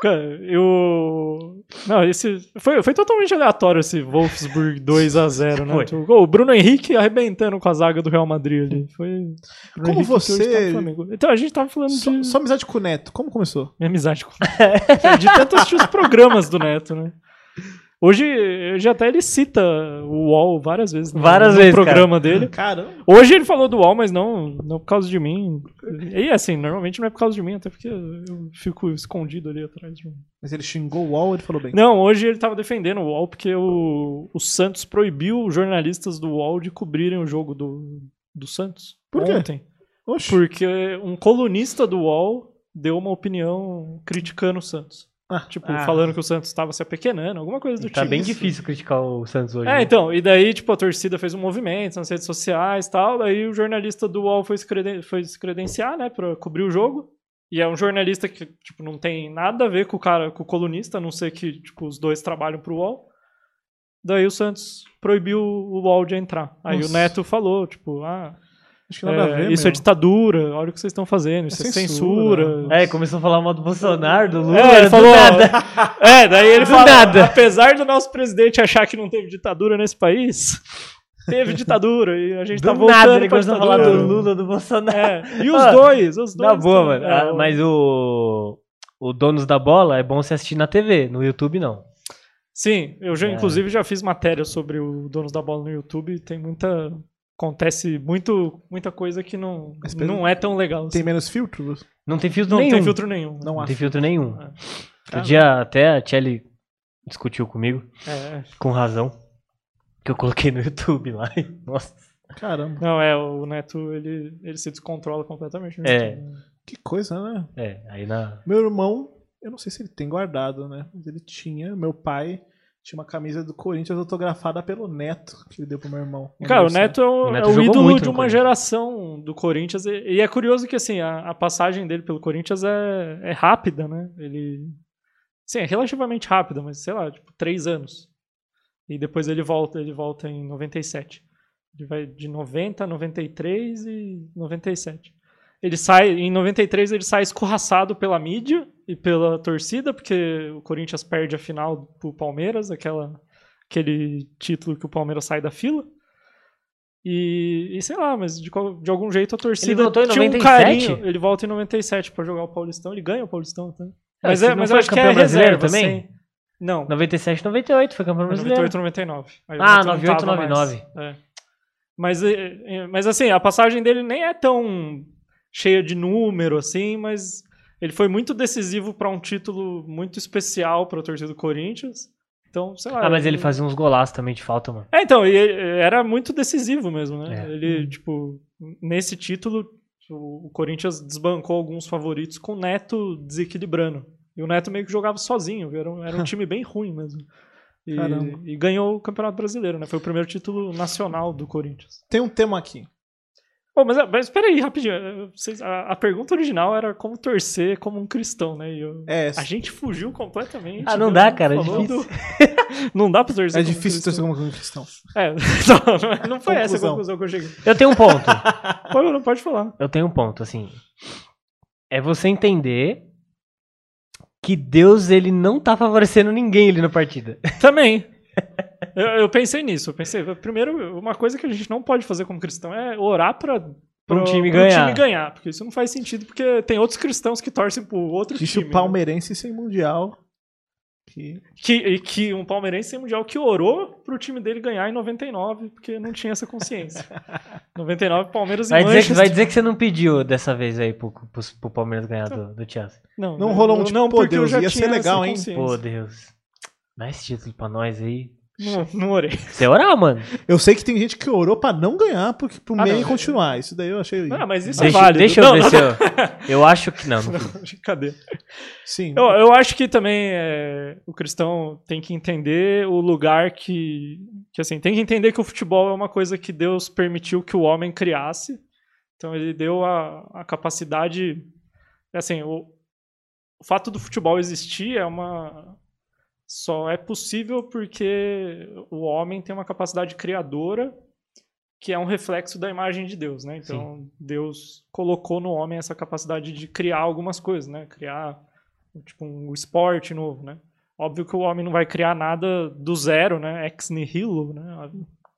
Cara, eu. Não, esse. Foi, foi totalmente aleatório esse Wolfsburg 2x0, né? Foi. Tipo, O Bruno Henrique arrebentando com a zaga do Real Madrid ali. Foi. Bruno Como Henrique você- tá Flamengo. Então, a gente tava falando Só, de. só amizade com o Neto. Como começou? Minha amizade com De tanto assistir os programas do Neto, né? Hoje, hoje até ele cita o UOL várias vezes no, Várias no vezes, programa dele. Caramba. Hoje ele falou do UOL, mas não, não por causa de mim. E assim, normalmente não é por causa de mim, até porque eu fico escondido ali atrás de um. Mas ele xingou o UOL, ele falou bem. Não, hoje ele tava defendendo o UOL porque o, o Santos proibiu os jornalistas do UOL de cobrirem o jogo do, do Santos. Por quê? Ontem. Oxe. Porque um colunista do UOL deu uma opinião criticando o Santos. Ah, Tipo, ah. falando que o Santos estava se apequenando, alguma coisa do tá tipo. bem difícil criticar o Santos hoje. É, né? então, e daí, tipo, a torcida fez um movimento nas redes sociais e tal, daí o jornalista do UOL foi se, creden- foi se credenciar, né, pra cobrir o jogo, e é um jornalista que, tipo, não tem nada a ver com o cara, com o colunista, a não ser que, tipo, os dois trabalham pro UOL. Daí o Santos proibiu o UOL de entrar. Aí Nossa. o Neto falou, tipo, ah, Acho que nada a é, ver, isso meu. é ditadura, olha o que vocês estão fazendo, isso É é, censura. censura. É, começou a falar mal do Bolsonaro, do Lula, É, ele do falou. nada. É, daí ele Do fala. nada. Apesar do nosso presidente achar que não teve ditadura nesse país, teve ditadura e a gente tá Do voltando nada ele pra começou a falar do Lula, do Bolsonaro. É, e os dois, os dois. Na boa, também. mano. É, Ah, mas o. O Donos da Bola é bom você assistir na TV, no YouTube não. Sim, eu já, É. inclusive, já fiz matéria sobre o Donos da Bola no YouTube. Tem muita. Acontece muito, muita coisa que não, Mas pelo- não é tão legal. Tem assim. menos filtro? Não tem filtro Não nenhum. tem filtro nenhum. Não Não há. tem filtro nenhum. É. Outro dia até a Shelly discutiu comigo, É, com razão, que eu coloquei no YouTube lá. e, Nossa. Caramba. não, é, o Neto, ele, ele se descontrola completamente. no É. YouTube. Que coisa, né? É, aí na. Meu irmão, eu não sei se ele tem guardado, né? Mas ele tinha. Meu pai tinha uma camisa do Corinthians autografada pelo Neto, que ele deu pro meu irmão. Cara, o. Neto é o, O Neto é o ídolo de uma geração do Corinthians. E, e é curioso que, assim, a, a passagem dele pelo Corinthians é, é rápida, né? Ele. Sim, é relativamente rápida, mas sei lá, tipo, três anos. E depois ele volta, ele volta em 97. Ele vai de 90 a 93 e 97. Ele sai, em 93 ele sai escorraçado pela mídia e pela torcida, porque o Corinthians perde a final pro Palmeiras, aquela, aquele título que o Palmeiras sai da fila. E, e sei lá, mas de, de algum jeito a torcida voltou em tinha um 97? carinho. Ele volta em 97 pra jogar o Paulistão, ele ganha o Paulistão até. É, Mas, é, mas foi eu acho que é brasileiro reserva também? sem- Não, 97, 98 foi campeão brasileiro. 98, 99. Aí Ah, Neto não 98, tava mais. 99. É. Mas, é, é, mas assim, a passagem dele nem é tão cheia de número assim, mas ele foi muito decisivo para um título muito especial para a torcida do Corinthians. Então, sei lá. Ah, mas ele fazia uns golaços também de falta, mano. É, então, e ele era muito decisivo mesmo, né? É. Ele, tipo, nesse título, o o Corinthians desbancou alguns favoritos com o Neto desequilibrando. E o Neto meio que jogava sozinho, era um, era um time bem ruim mesmo. E, Caramba. e ganhou o Campeonato Brasileiro, né? Foi o primeiro título nacional do Corinthians. Tem um tema aqui. Bom, mas, mas espera aí, rapidinho. eh, vocês- a, a pergunta original era como torcer como um cristão, né? E eu- É, a gente fugiu completamente. Ah, não né? dá, cara, é difícil. do- não dá pra torcer é como difícil cristão. torcer como cristão. É, não, não foi essa a Conclusão. conclusão que eu cheguei. Eu tenho um ponto. Pode, não pode falar. Eu tenho um ponto, assim. É você entender que Deus, ele não tá favorecendo ninguém ali na partida. Também. Eu, eu pensei nisso. Eu pensei, primeiro, uma coisa que a gente não pode fazer como cristão é orar pra, Pra um time ganhar. time ganhar. Porque isso não faz sentido, porque tem outros cristãos que torcem pro outro Existe time. o né? palmeirense sem mundial. Que... Que, e que um palmeirense sem mundial que orou pro time dele ganhar em 99, porque não tinha essa consciência. 99, Palmeiras e Vai dizer, que, vai dizer que você não pediu dessa vez aí pro, pro, pro Palmeiras ganhar do, do Chelsea. Não, Não rolou um não, tipo, não, pô, Deus, já ia ser legal, hein? Pô, Deus. Dá esse título pra nós aí. Não, não orei. Você orar, mano. Eu sei que tem gente que orou pra não ganhar porque, pro Ah, meio não, continuar. Isso daí eu achei. Ah, mas isso Deixa, é válido. deixa eu Não, ver não, se eu. Eu acho que. Não, não não, Cadê? Sim. Eu, eu acho que também é, o cristão tem que entender o lugar que, que. Assim, tem que entender que o futebol é uma coisa que Deus permitiu que o homem criasse. Então ele deu a, a capacidade. Assim, o, o fato do futebol existir é uma. Só é possível porque o homem tem uma capacidade criadora que é um reflexo da imagem de Deus, né? Então Deus colocou no homem essa capacidade de criar algumas coisas, né? Criar tipo um esporte novo, né? Óbvio que o homem não vai criar nada do zero, né? Ex nihilo, né?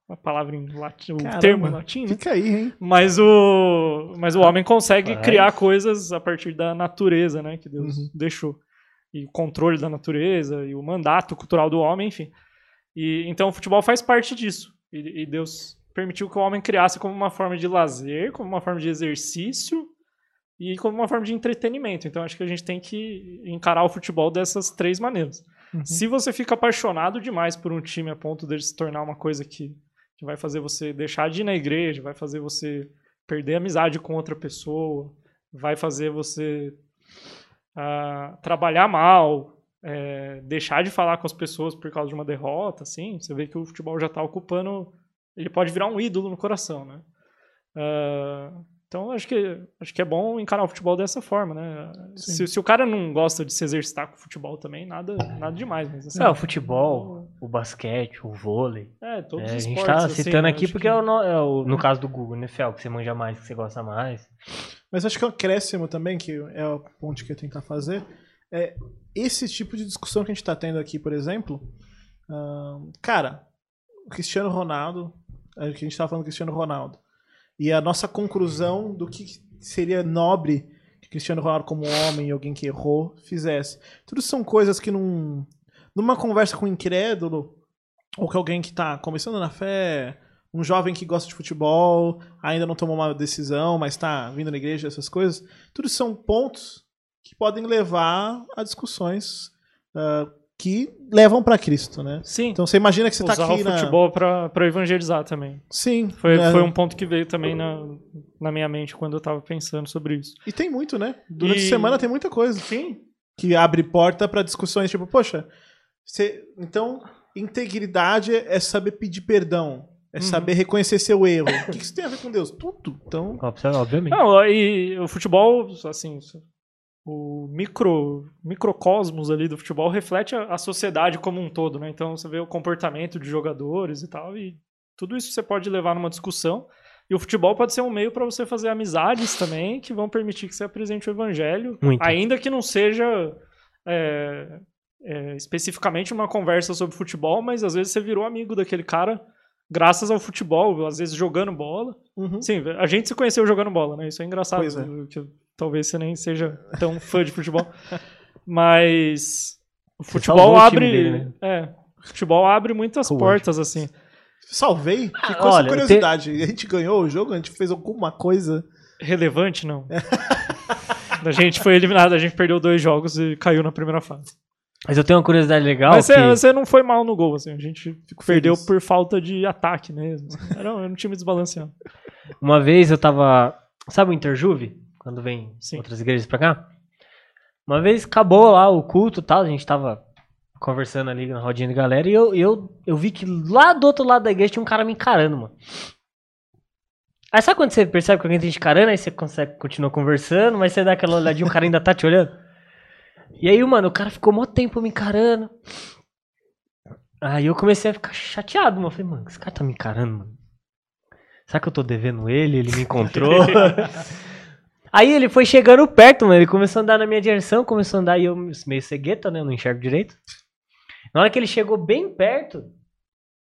A, a palavra em latim, o Caramba, termo em latim, né? Fica aí, hein? Mas o, mas o homem consegue Rapaz. criar coisas a partir da natureza, né? Que Deus Uhum. deixou. E o controle da natureza, e o mandato cultural do homem, enfim. E, então o futebol faz parte disso. E, e Deus permitiu que o homem criasse como uma forma de lazer, como uma forma de exercício e como uma forma de entretenimento. Então acho que a gente tem que encarar o futebol dessas três maneiras. Uhum. Se você fica apaixonado demais por um time a ponto dele se tornar uma coisa que, que vai fazer você deixar de ir na igreja, vai fazer você perder a amizade com outra pessoa, vai fazer você trabalhar mal, é, deixar de falar com as pessoas por causa de uma derrota, assim, você vê que o futebol já está ocupando, ele pode virar um ídolo no coração, né? Ah, então acho que acho que é bom encarar o futebol dessa forma, né? Se, se o cara não gosta de se exercitar com o futebol também, nada nada demais, mas assim, É, o futebol, o basquete, o vôlei. é, todos É, a os gente esportes, tá assim, citando eu aqui porque que- é, o, é o- no caso do Google, né, Fel? Que você manja mais, que você gosta mais. Mas acho que é um acréscimo também, que é o ponto que eu tentar fazer, é esse tipo de discussão que a gente tá tendo aqui, por exemplo. cara, o Cristiano Ronaldo, é que a gente tava falando do Cristiano Ronaldo, e a nossa conclusão do que seria nobre que Cristiano Ronaldo, como homem alguém que errou, fizesse. Tudo são coisas que num, numa conversa com um incrédulo, ou com alguém que tá começando na fé, um jovem que gosta de futebol, ainda não tomou uma decisão, mas está vindo na igreja, essas coisas, tudo são pontos que podem levar a discussões ah, que levam para Cristo, né? Sim, Então você imagina que você está aqui o na... futebol pra para evangelizar também. Sim. Foi, né? foi um ponto que veio também na, na minha mente quando eu tava pensando sobre isso. E tem muito, né? Durante E- a semana tem muita coisa. Sim. Que abre porta para discussões tipo, poxa, você... então integridade é saber pedir perdão, é Uhum. saber reconhecer seu erro. O que que isso tem a ver com Deus? Tudo. Então, Obviamente. Não, e o futebol, assim, o micro, microcosmos ali do futebol reflete a, a sociedade como um todo, né? Então você vê o comportamento de jogadores e tal, e tudo isso você pode levar numa discussão. E o futebol pode ser um meio para você fazer amizades também, que vão permitir que você apresente o evangelho, Muito. ainda que não seja é, é, especificamente uma conversa sobre futebol, mas às vezes você virou amigo daquele cara graças ao futebol, às vezes jogando bola. uhum. Sim, a gente se conheceu jogando bola, né? Isso é engraçado. Pois é. que talvez você nem seja tão fã de futebol. Mas o futebol o abre. dele, né? É. O futebol abre muitas portas, assim. Salvei, Ah, ficou olha, curiosidade. A gente ganhou o jogo, a gente fez alguma coisa. Relevante, não. a gente foi eliminado, a gente perdeu dois jogos e caiu na primeira fase. Mas eu tenho uma curiosidade legal. Mas você, que- você não foi mal no gol, assim. A gente perdeu por falta de ataque mesmo. Era, um- era um time desbalanceado. Uma vez eu tava. Sabe o Interjuve? Quando vem Sim. outras igrejas pra cá? Uma vez acabou lá o culto e tal, a gente tava conversando ali na rodinha de galera e eu, eu, eu vi que lá do outro lado da igreja tinha um cara me encarando, mano. Aí sabe quando você percebe que alguém tá te encarando, aí você consegue continuar conversando, mas você dá aquela olhadinha, o cara ainda tá te olhando? E aí, mano, o cara ficou mó tempo me encarando. Aí eu comecei a ficar chateado, mano. Eu falei, mano, esse cara tá me encarando, mano. Será que eu tô devendo ele? Ele me encontrou? Aí ele foi chegando perto, mano. Ele começou a andar na minha direção, começou a andar e eu meio cegueta, né? Eu não enxergo direito. Na hora que ele chegou bem perto,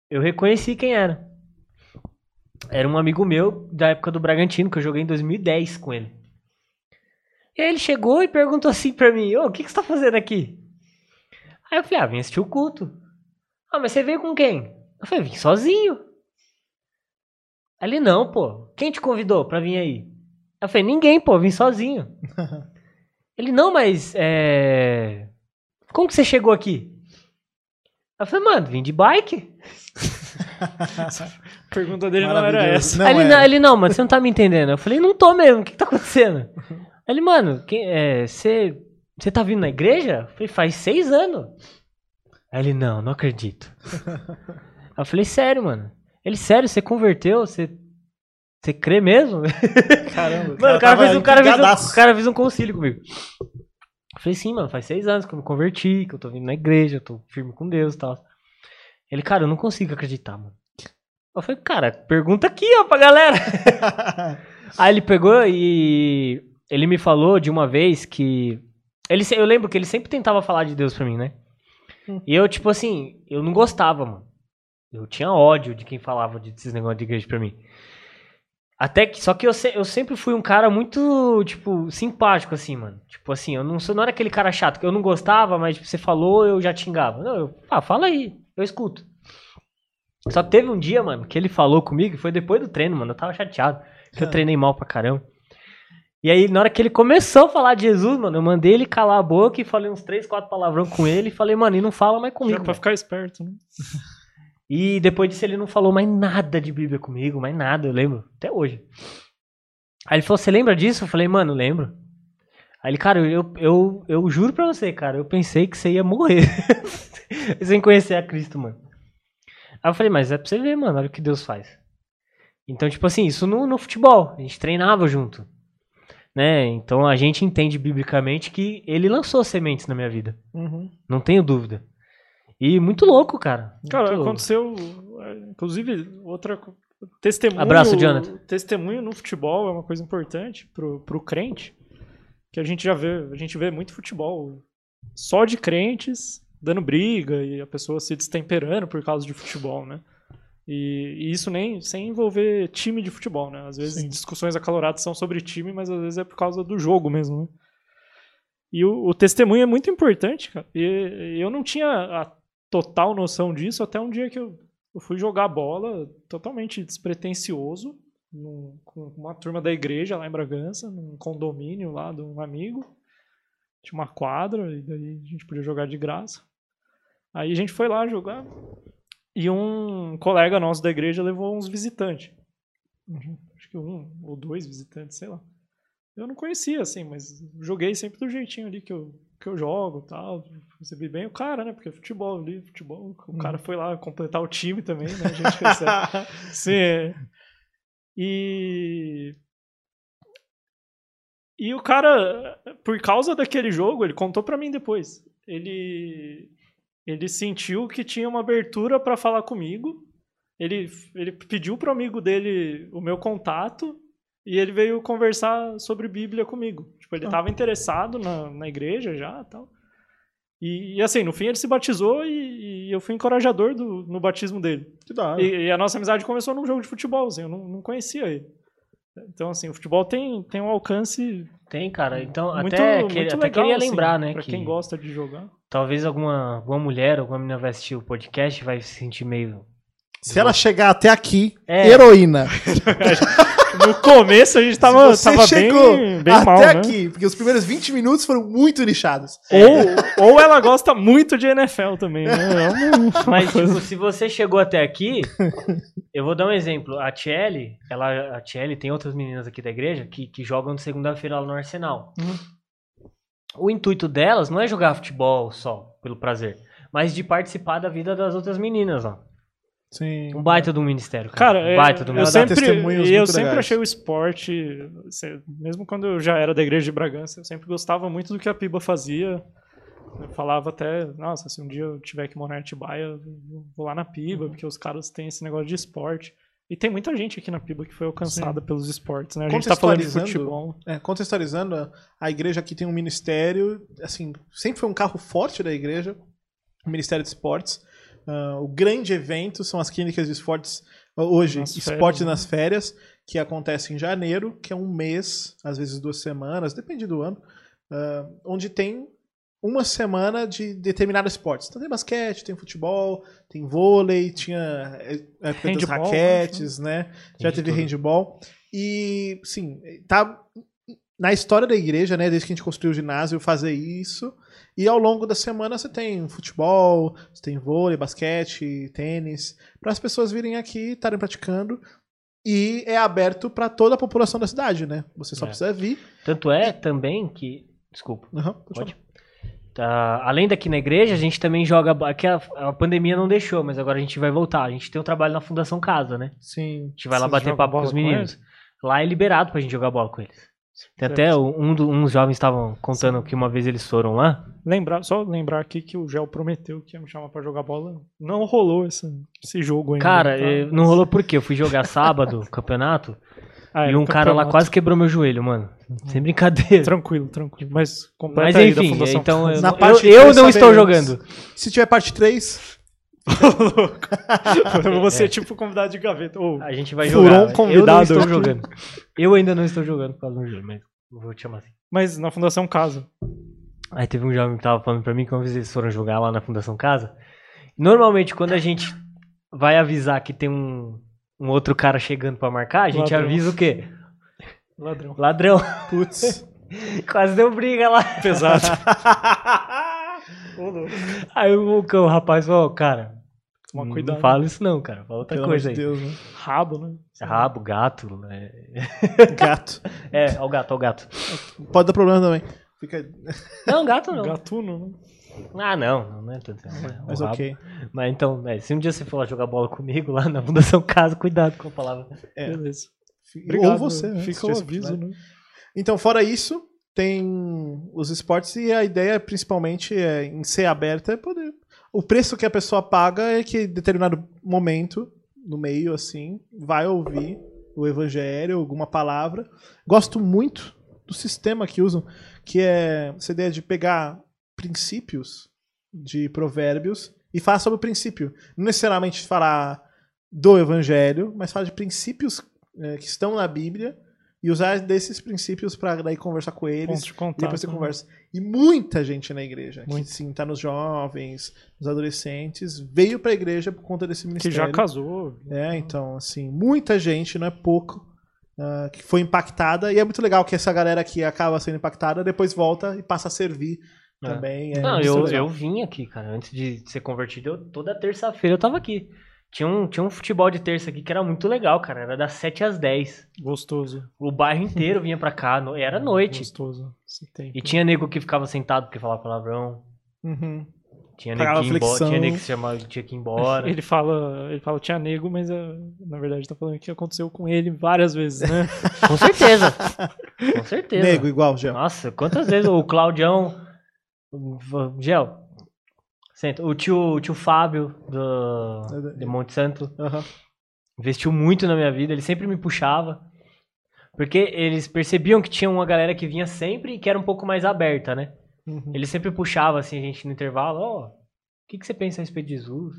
eu reconheci quem era. Era um amigo meu da época do Bragantino, que eu joguei em 2010 com ele. E aí ele chegou e perguntou assim pra mim: Ô, o que, que você tá fazendo aqui? Aí eu falei: Ah, vim assistir o culto. Ah, mas você veio com quem? Eu falei: Vim sozinho. Aí Ele não, pô. Quem te convidou pra vir aí? Eu falei, ninguém, pô, vim sozinho. Ele, não, mas é. Como que você chegou aqui? Eu falei, mano, vim de bike. A pergunta dele não era essa. Não ele, era. não, ele, não, mano, você não tá me entendendo. Eu falei, não tô mesmo, o que, que tá acontecendo? Ele, mano, é, você você tá vindo na igreja? Eu falei, faz seis anos. Aí ele, não, não acredito. Aí eu falei, sério, mano. Ele, sério, você converteu? Você, você crê mesmo? Caramba. Mano, o cara, fez, um- cara fez um, o cara fez um concílio comigo. Eu falei, sim, mano, faz seis anos que eu me converti, que eu tô vindo na igreja, eu tô firme com Deus e tal. Ele, cara, eu não consigo acreditar, mano. Eu falei, cara, pergunta aqui, ó, pra galera. Aí ele pegou e ele me falou de uma vez que. Ele, eu lembro que ele sempre tentava falar de Deus pra mim, né? E eu, tipo assim, eu não gostava, mano. Eu tinha ódio de quem falava de- desses negócios de igreja pra mim. Até que. Só que eu, eu sempre fui um cara muito, tipo, simpático, assim, mano. Tipo assim, eu não, sou, não era aquele cara chato que eu não gostava, mas tipo, você falou, eu já xingava. Não, eu. Ah, fala aí, eu escuto. Só que teve um dia, mano, que ele falou comigo, foi depois do treino, mano. Eu tava chateado. Que eu treinei mal pra caramba. E aí, na hora que ele começou a falar de Jesus, mano, eu mandei ele calar a boca e falei uns três, quatro palavrão com ele e falei, mano, e não fala mais Já comigo. pra mano. ficar esperto, né? E depois disso ele não falou mais nada de Bíblia comigo, mais nada, eu lembro, até hoje. Aí ele falou, você lembra disso? Eu falei, mano, lembro. Aí ele, cara, eu, eu, eu juro pra você, cara, eu pensei que você ia morrer sem conhecer a Cristo, mano. Aí eu falei, mas é pra você ver, mano, olha o que Deus faz. Então, tipo assim, isso no, no futebol, a gente treinava junto. Né? Então a gente entende biblicamente que ele lançou sementes na minha vida. Uhum. Não tenho dúvida. E muito louco, cara. Cara, Muito louco. aconteceu. é, Inclusive, outra. Testemunho, Abraço, Jonathan. Testemunho no futebol é uma coisa importante pro, pro crente. Que a gente já vê. A gente vê muito futebol só de crentes dando briga e a pessoa se destemperando por causa de futebol, né? E, e isso nem sem envolver time de futebol, né? Às vezes Sim. discussões acaloradas são sobre time, mas às vezes é por causa do jogo mesmo, né? E o, o testemunho é muito importante, cara. E, eu não tinha a total noção disso até um dia que eu, eu fui jogar bola totalmente despretensioso num- com uma turma da igreja lá em Bragança, num condomínio lá de um amigo. Tinha uma quadra e daí a gente podia jogar de graça. Aí a gente foi lá jogar e um colega nosso da igreja levou uns visitantes. Uhum, Acho que um ou dois visitantes, sei lá. Eu não conhecia, assim, mas joguei sempre do jeitinho ali que eu, que eu jogo tal. Recebi bem o cara, né? Porque futebol ali, futebol. O cara foi lá completar o time também, né? A gente recebe. Sim. é. E. E o cara, por causa daquele jogo, ele contou pra mim depois. Ele ele sentiu que tinha uma abertura pra falar comigo. Ele, ele pediu pro amigo dele o meu contato e ele veio conversar sobre Bíblia comigo. Tipo, ele Ah. estava interessado na, na igreja já tal. E, e assim, no fim ele se batizou e, e eu fui encorajador do, no batismo dele. Que da hora. E, e a nossa amizade começou num jogo de futebol, assim, eu não, não conhecia ele. Então, assim, o futebol tem, tem um alcance Tem, cara. Então, muito, até, que- muito até legal, queria assim, lembrar, né? Pra que quem gosta de jogar. talvez alguma, alguma mulher, alguma menina vai assistir o podcast vai se sentir meio Se ela chegar até aqui, É. heroína. No começo a gente tava, Se você tava chegou bem, bem até mal, né? aqui, porque os primeiros 20 minutos foram muito lixados. Ou, ou ela gosta muito de NFL também, né? É uma- Mas, tipo, se você chegou até aqui, eu vou dar um exemplo. A Tchelle, ela, a Tchelle tem outras meninas aqui da igreja que, que jogam de segunda-feira lá no Arsenal. Uhum. O intuito delas não é jogar futebol só, pelo prazer, mas de participar da vida das outras meninas, ó. Sim. Um baita do ministério, Cara, cara. é, um baita do eu dá ministério. sempre, eu sempre achei o esporte, se- mesmo quando eu já era da igreja de Bragança, eu sempre gostava muito do que a Piba fazia. Eu falava até, nossa, se um dia eu tiver que morar em Atibaia, eu vou lá na Piba, porque os caras têm esse negócio de esporte. E tem muita gente aqui na Piba que foi alcançada pelos esportes, né? A gente tá falando de Contextualizando, futebol. É, contextualizando, a- a igreja aqui tem um ministério, assim, sempre foi um carro forte da igreja, o Ministério de Esportes. Ah, o grande evento são as clínicas de esportes, hoje, Nas esportes férias, né? nas férias, que acontece em janeiro, que é um mês, às vezes duas semanas, depende do ano, ah, onde tem uma semana de determinado esportes. Então tem basquete, tem futebol, tem vôlei, tinha é, Handball, raquetes, né? Já de teve tudo. handball. E, sim, tá na história da igreja, né, desde que a gente construiu o ginásio, fazer isso. E ao longo da semana você tem futebol, você tem vôlei, basquete, tênis, para as pessoas virem aqui e estarem praticando. E é aberto para toda a população da cidade, né? Você só É. precisa vir. Tanto é também que. Desculpa. Aham, pode. Tá, além daqui na igreja, a gente também joga. Que a, a pandemia não deixou, mas agora a gente vai voltar. A gente tem um trabalho na Fundação Casa, né? Sim. A gente vai lá bater papo com os com meninos. Lá é liberado pra gente jogar bola com eles. Tem até um, do- uns jovens estavam contando que uma vez eles foram lá. Lembrar, só lembrar aqui que o Gel prometeu que ia me chamar pra jogar bola. Não rolou esse, esse jogo ainda. Cara, tá? eh, não rolou por quê? Eu fui jogar sábado, campeonato, Ah, e um cara lá quase quebrou meu joelho, mano. Sem brincadeira. Tranquilo, tranquilo. Mas completa Mas aí da enfim, Fundação então eu, Na eu- parte eu não estou jogando. Se tiver parte 3, Você é tipo convidado de gaveta. Ô, A gente vai Furou jogar. um convidado eu não estou jogando. Eu ainda não estou jogando por causa do jogo, mas vou te chamar assim. mas na Fundação Casa. Aí teve um jovem que tava falando pra mim que uma vez eles foram jogar lá na Fundação Casa. Normalmente, quando a gente vai avisar que tem um, um outro cara chegando pra marcar, a gente Ladrão. avisa o quê? Ladrão. Ladrão. putz. Quase deu briga lá. Pesado. Aí o, o rapaz falou, cara, Toma não cuidado. fala isso não, cara. Fala outra Pelo coisa aí. de Deus, né? Rabo, né? Rabo, gato. É, Gato. é, ó o gato, ó o gato. Pode dar problema também. Fica... Não, gato não. Gatuno, né? Ah, não, não, não é tanto. É, o Mas rabo. ok. Mas então, é, se um dia você for lá jogar bola comigo lá na Fundação Casa, cuidado com a palavra. É. Beleza. Ou você, né? Fica o aviso, né? Então, fora isso, tem os esportes e a ideia, principalmente, é, em ser aberta é poder. O preço que a pessoa paga é que em determinado momento, no meio, assim, vai ouvir o evangelho, alguma palavra. Gosto muito do sistema que usam, que é essa ideia de pegar princípios de provérbios e falar sobre o princípio. Não necessariamente falar do evangelho, mas falar de princípios eh, que estão na Bíblia e usar desses princípios para daí conversar com eles Ponto de e contato. depois você né? conversa. E muita gente na igreja, Muito. que sim, tá nos jovens, nos adolescentes, veio pra igreja por conta desse Que ministério. já casou. É, então, assim, muita gente, não é pouco, ah, que foi impactada. E é muito legal que essa galera que acaba sendo impactada depois volta e passa a servir É. também. É Não, eu, legal. eu vim aqui, cara. Antes de ser convertido, eu- toda terça-feira eu tava aqui. Tinha um, tinha um futebol de terça aqui que era muito legal, cara. Era das 7 às 10. Gostoso. O bairro inteiro vinha pra cá. no- Era noite. Gostoso. E tinha nego que ficava sentado porque falava palavrão. Uhum. Tinha nego que embora. Tinha nego que se chamava tinha que ir embora. Ele fala, ele fala tinha nego, mas eh, na verdade tá falando que aconteceu com ele várias vezes, né? Com certeza. Com certeza. Nego, igual, Gel. Nossa, quantas vezes o Claudião. Gel. O tio, o tio Fábio do, de Monte Santo. Aham. investiu muito na minha vida, ele sempre me puxava. Porque eles percebiam que tinha uma galera que vinha sempre e que era um pouco mais aberta, né? Uhum. Ele sempre puxava assim a gente no intervalo, ó, o que, que você pensa a respeito de Jesus?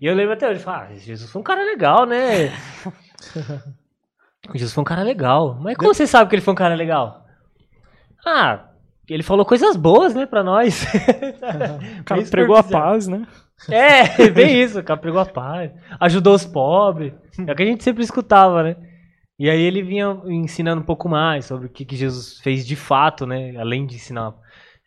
E eu lembro até hoje, ah, Jesus foi um cara legal, né? Jesus foi um cara legal. Mas como você sabe que ele foi um cara legal? Ah, ele falou coisas boas, né, pra nós. O cara Isso pregou a paz, né? É, bem isso, o cara pregou a paz, ajudou os pobres. É o que a gente sempre escutava, né? E aí ele vinha ensinando um pouco mais sobre o que, que Jesus fez de fato, né? Além de ensinar,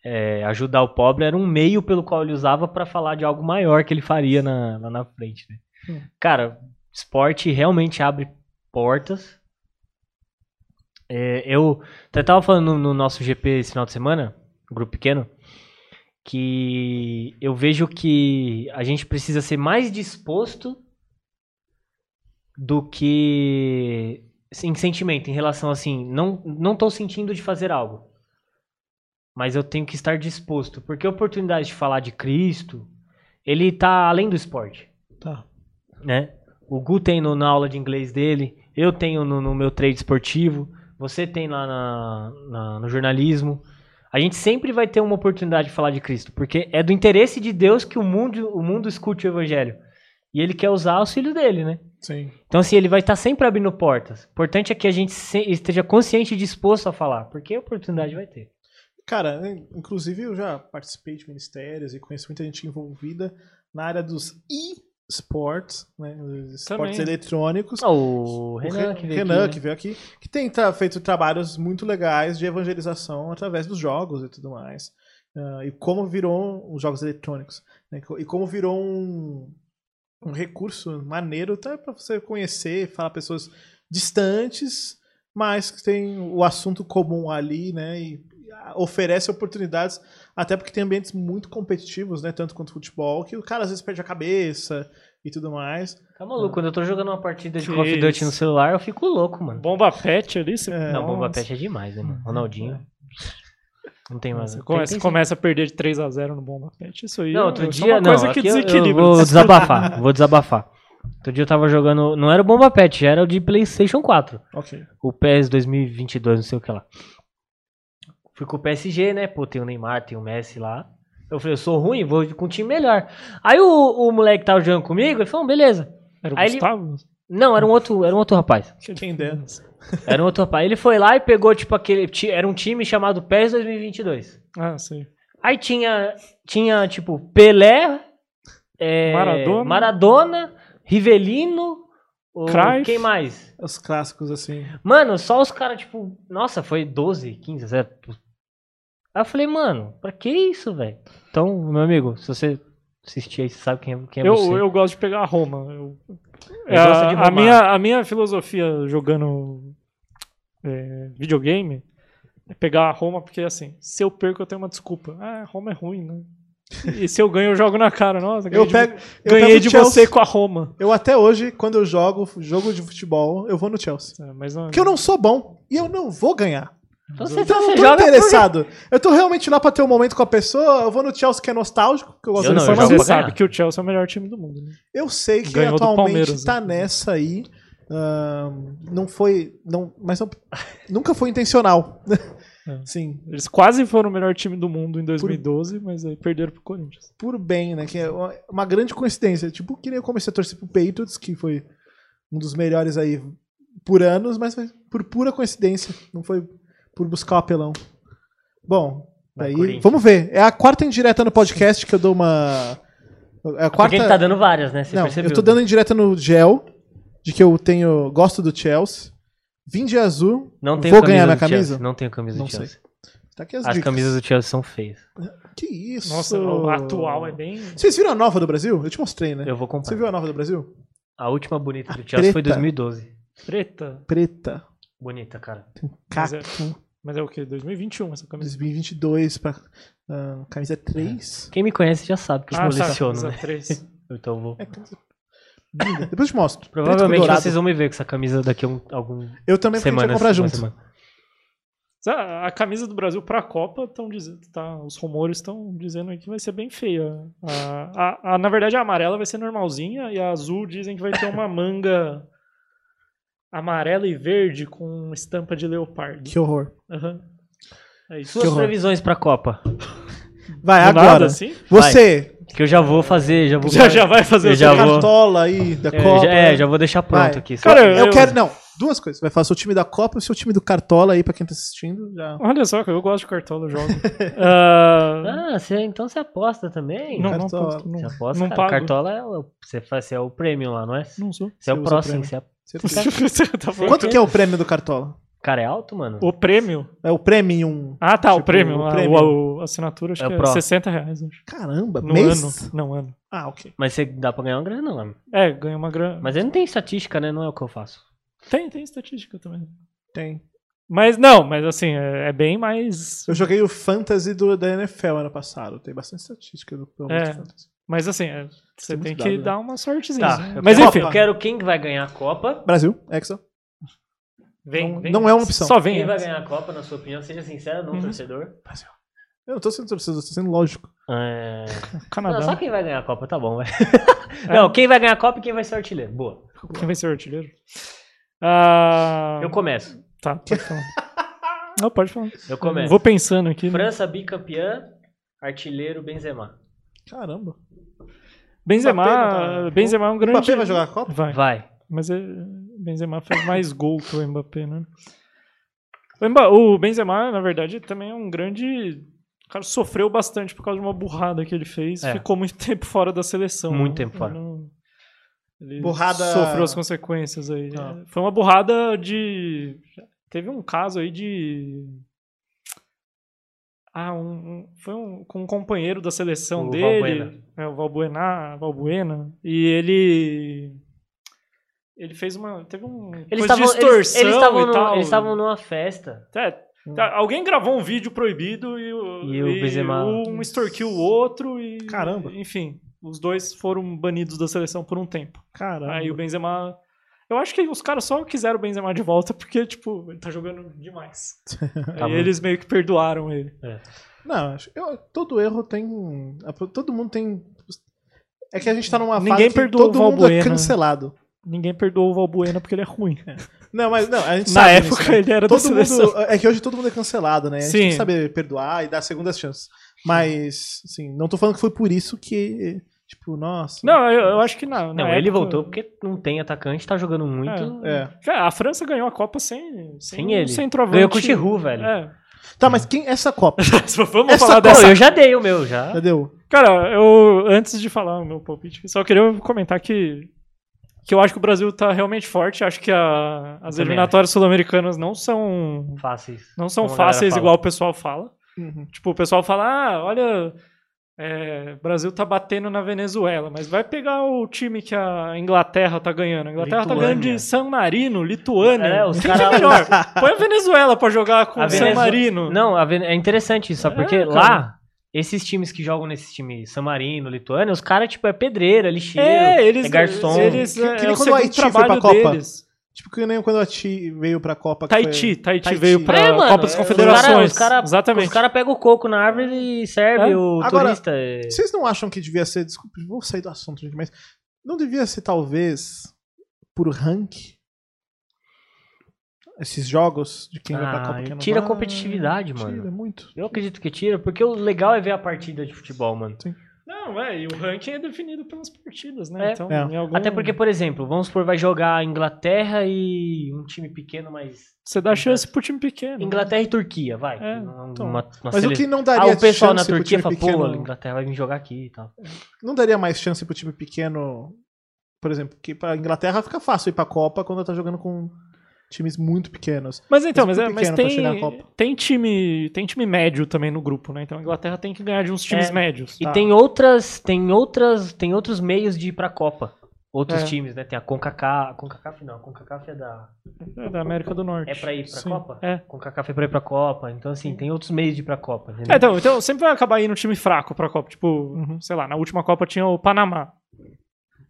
é, ajudar o pobre, era um meio pelo qual ele usava para falar de algo maior que ele faria na, lá na frente, né? Hum. Cara, esporte realmente abre portas. É, eu até tava falando no, no nosso GP esse final de semana, grupo pequeno, que eu vejo que a gente precisa ser mais disposto do que em sentimento, em relação assim, não, não tô sentindo de fazer algo. Mas eu tenho que estar disposto, porque a oportunidade de falar de Cristo, ele tá além do esporte Tá. né? O Gu tem no- na aula de inglês dele, eu tenho no, no meu trade esportivo, você tem lá na- na- no jornalismo. A gente sempre vai ter uma oportunidade de falar de Cristo, porque é do interesse de Deus que o mundo, o mundo escute o evangelho. E ele quer usar os filhos dele, né? Sim. Então, assim, ele vai estar sempre abrindo portas. O importante é que a gente esteja consciente e disposto a falar, porque a oportunidade vai ter. Cara, inclusive eu já participei de ministérios e conheço muita gente envolvida na área dos e-sports, né? Esportes Também. eletrônicos. Ah, o Renan, Re- que veio Renan, aqui, que veio aqui, que tem tra- feito trabalhos muito legais de evangelização através dos jogos e tudo mais. Ah, e como virou os jogos eletrônicos. né? E como virou um, um recurso maneiro até para você conhecer, falar pessoas distantes, mas que tem o assunto comum ali, né? E oferece oportunidades, até porque tem ambientes muito competitivos, né? Tanto quanto futebol, que o cara às vezes perde a cabeça e tudo mais. Tá maluco, quando eu tô jogando uma partida de Call of Duty no celular, eu fico louco, mano. Bomba pet ali, você... É. Não, Bomba. Pet é demais, né, mano? Ronaldinho. Não tem mais. Você começa, tem- começa a perder de 3x0 no Bomba Pet. Isso aí Não, outro isso é dia. uma Não, coisa que aqui eu- desequilibra. Eu vou desabafar, vou desabafar. Outro dia eu tava jogando. Não era o Bomba Pet, era o de PlayStation 4. Ok. O PES 2022, não sei o que lá. Fui com o PSG, né? Pô, tem o Neymar, tem o Messi lá. Eu falei, eu sou ruim, vou com um time melhor. Aí o, o moleque que tava jogando comigo, ele falou, beleza. Era o Aí ele- Gustavo? Não, era um outro, era um outro rapaz. Dera. Era um outro rapaz. Ele foi lá e pegou, tipo, aquele. Era um time chamado PES 2022. Ah, sim. Aí tinha, tinha tipo, Pelé, é, Maradona. Maradona, Rivelino, Cruyff. quem mais? Os clássicos, assim. Mano, só os caras, tipo, nossa, foi 12, 15, 0. Aí eu falei, mano, pra que isso, velho? Então, meu amigo, se você assistir aí, você sabe quem, é- quem é Eu, você. eu gosto de pegar a Roma. Eu, gosta de a, a, minha, a minha filosofia jogando é, videogame é pegar a Roma, porque assim, se eu perco, eu tenho uma desculpa. Ah, Roma é ruim, né? E se eu ganho, eu jogo na cara. Nossa, ganhei Eu de, pego, eu ganhei pego de Chelsea. você com a Roma. Eu até hoje, quando eu jogo jogo de futebol, eu vou no Chelsea. É, Mas não, Porque eu não sou bom e eu não vou ganhar. Então você, Então eu você não tô joga por- interessado. Eu tô realmente lá pra ter um momento com a pessoa. Eu vou no Chelsea que é nostálgico, que eu gosto Eu de não, informação. jogo você sabe ganhar. que o Chelsea é o melhor time do mundo. Né? Eu sei que Ganhou atualmente tá né? nessa aí. ahn, não foi. Não, mas não- nunca foi intencional. É. Sim, Eles quase foram o melhor time do mundo em 2012, mas aí perderam pro Corinthians. por bem, né? Que é uma, uma grande coincidência. Tipo, que nem eu comecei a torcer pro Patriots, que foi um dos melhores aí por anos, mas foi por pura coincidência. Não foi por buscar o apelão. Bom, aí, vamos ver. É a quarta indireta no podcast que eu dou uma. É a Porque quarta. ele tá dando várias, né? Você Não, percebeu. eu tô dando indireta no gel, de que eu tenho. Gosto do Chelsea. Vim de azul. Não tenho Vou ganhar minha camisa? Não tenho camisa Não do sei. Chelsea. Tá aqui as, As dicas. camisas do Chelsea são feias. Que isso? Nossa, o atual é bem. Vocês viram a nova do Brasil? Eu te mostrei, né? Eu vou Você comprar. viu a nova do Brasil? A última bonita do Chelsea foi preta. 2012. Preta. Preta. Bonita, cara. Mas Caco. é, mas é o quê? 2021 essa camisa. 2022 pra ah, camisa 3. Quem me conhece já sabe que eu Ah, coleciono, camisa né? 3. Então eu vou. É, camisa. Depois eu te mostro. Provavelmente vocês vão me ver com essa camisa daqui a um, algum Eu também a semanas. comprar junto. semana. A, a camisa do Brasil pra Copa estão dizendo, tá, os rumores estão dizendo aí que vai ser bem feia. A, a- a- na verdade, a amarela vai ser normalzinha e a azul dizem que vai ter uma manga amarela e verde com estampa de leopardo. Que horror. Aham. É isso. Suas horror. previsões pra Copa. Vai, Do agora. nada, assim? Você, Que eu já vou fazer, já vou. Já, já vai fazer Eu o já vou- cartola aí da É, Copa. já, é, já vou deixar pronto Vai. aqui. Cara, eu, eu- quero, não. Duas coisas. Vai falar seu time da Copa e o seu time do Cartola aí, pra quem tá assistindo. Já... Olha só, eu gosto de cartola, eu jogo. Ah, Ah, você, então você aposta também? não, não, Cartola. aposto, não, Você aposta, não cara. pago. Cartola é o, você, é o prêmio lá, não é? Não sou. Você é o próximo. Você é... Certeza. Tá Quanto que é o prêmio do Cartola? Cara, é alto, mano? O prêmio? É o Premium. Ah, tá, o Tipo, prêmio. o a- prêmio. o- a assinatura acho É o que é Pro. 60 reais. Acho. Caramba, No mês? ano. Não, ano. Ah, ok. Mas você dá pra ganhar uma grana, não, mano. É, ganha uma grana. Mas aí não tem estatística, né? Não é o que eu faço. Tem, tem estatística também. Tem. Mas não, mas assim, é, é bem mais. Eu joguei o Fantasy do, da NFL ano passado. Tem bastante estatística do pelo É. de Fantasy. Mas assim, é, você tem dado, que né? dar uma sortezinha. Tá, né? Mas enfim, Eu quero quem vai ganhar a Copa. Brasil, Hexa. vem, não- vem não é uma opção. Só vem. Quem vai ganhar a Copa, na sua opinião? Seja sincero, não Uhum. torcedor. Eu não tô sendo torcedor, tô sendo lógico. É... Canadá. Não, só quem vai ganhar a Copa, tá bom, vai. Não, quem vai ganhar a Copa e quem vai ser o artilheiro. Boa. Quem vai ser o artilheiro? Ah, Eu começo. Tá, pode falar. não, pode falar. Eu começo. Vou pensando aqui. né? França bicampeã, artilheiro Benzema. Caramba. Benzema, tá- Benzema é um O grande. Mbappé vai jogar a Copa? Vai. Vai. Mas é, Benzema fez mais gol que o Mbappé, né? O, Mba- o Benzema, na verdade, também é um grande. O cara sofreu bastante por causa de uma burrada que ele fez. É. Ficou muito tempo fora da seleção. Muito né? tempo fora. Ele não- Ele Burrada- sofreu as consequências aí. Ah. Foi uma burrada de. Teve um caso aí de. Ah, um, um- foi um, com um companheiro da seleção O dele. Valbuena. É, o Valbuena, Valbuena. E ele. Ele fez uma. Teve um. Eles coisa de estavam eles- estavam e no- tal. eles estavam numa festa. É, tá, alguém gravou um vídeo proibido e o, E o Benzema- um extorquiu o outro e. Caramba. Enfim, os dois foram banidos da seleção por um tempo. Caramba. Aí o Benzema. Eu acho que os caras só quiseram o Benzema de volta porque, tipo, ele tá jogando demais. Tá bom. eles meio que perdoaram ele. Não, acho- eu- todo erro tem. Todo mundo tem. É que a gente tá numa Ninguém fase que todo o mundo é cancelado. Ninguém perdoou o Valbuena porque ele é ruim. Não, mas não, a gente Na sabe época disso, né? ele era todo seleção. mundo, É que hoje todo mundo é cancelado, né? A gente Sim. tem que saber perdoar e dar segundas chances. Mas, assim, não tô falando que foi por isso que. Tipo, nossa. Não, eu, eu acho que não. Não, ele voltou porque não tem atacante, tá jogando muito. É. Cara, a França ganhou a Copa sem, sem, Sem ele. um centroavante. Ganhou com o Giroud, velho. É. Tá, mas quem. Essa Copa? Vamos Essa falar Copa- dessa eu já dei o meu, já. Já deu? Cara, eu antes de falar o meu palpite, só queria comentar que que eu acho que o Brasil tá realmente forte. Acho que a- as Também eliminatórias sul-americanas não são Fáceis. não são fáceis igual o pessoal fala. Uhum. Tipo, o pessoal fala: "Ah, olha, é, o Brasil tá batendo na Venezuela, mas vai pegar o time que a Inglaterra tá ganhando. A Inglaterra tá Lituânia. ganhando de San Marino, Lituânia. É, os Quem que cara- é melhor? Põe a Venezuela pra jogar com A o San Venezu- Marino. Não, a Ven- é interessante isso, sabe? Porque É, lá, esses times que jogam nesse time San Marino, Lituânia, os caras, tipo, é pedreira, lixeiro, É, eles, é garçom. eles Que- é, que nem é o quando o Haiti foi trabalho pra Copa. Tipo, que nem quando a Ti veio pra Copa. que Tahiti, foi- Tahiti, veio pra É, mano, Copa das é, Confederações. Os caras Exatamente. os cara pegam o coco na árvore e serve É. o Agora, turista. é. Vocês não acham que devia ser. Desculpa, vou sair do assunto, gente, mas. Não devia ser, talvez, por rank? Esses jogos de quem vai pra Ah, Copa quem não tira a vai? competitividade, mano. Tira muito. Eu acredito que tira, porque o legal é ver a partida de futebol, mano. Não, é, e o ranking é definido pelas partidas, né? É. Então, É. em algum- Até porque, por exemplo, vamos supor, vai jogar Inglaterra e um time pequeno, mas. Você dá chance pro time pequeno. Inglaterra e Turquia, vai. É, Uma- então. uma- Mas o que não Ah, daria o pessoal na Turquia time fala, pequeno. pô, a Inglaterra vai vir jogar aqui e tal. Não daria mais chance pro time pequeno. Por exemplo, que pra Inglaterra fica fácil ir pra Copa quando tá jogando com times muito pequenos. Mas então, Mas é, mas pequeno pra chegar à tem, Copa. tem time tem time médio também no grupo, né? Então a Inglaterra tem que ganhar de uns times É. médios. E Tá. tem outras, tem outras, tem outros meios de ir pra Copa. Outros É. times, né? Tem a CONCACAF, CONCACAF não, a CONCACAF é da É da América do Norte. é pra ir pra Sim. Copa? É. CONCACAF é pra ir pra Copa. Então assim, tem outros meios de ir pra Copa, entendeu? É, então, então sempre vai acabar indo um time fraco pra Copa. Tipo, Uhum. sei lá, na última Copa tinha o Panamá.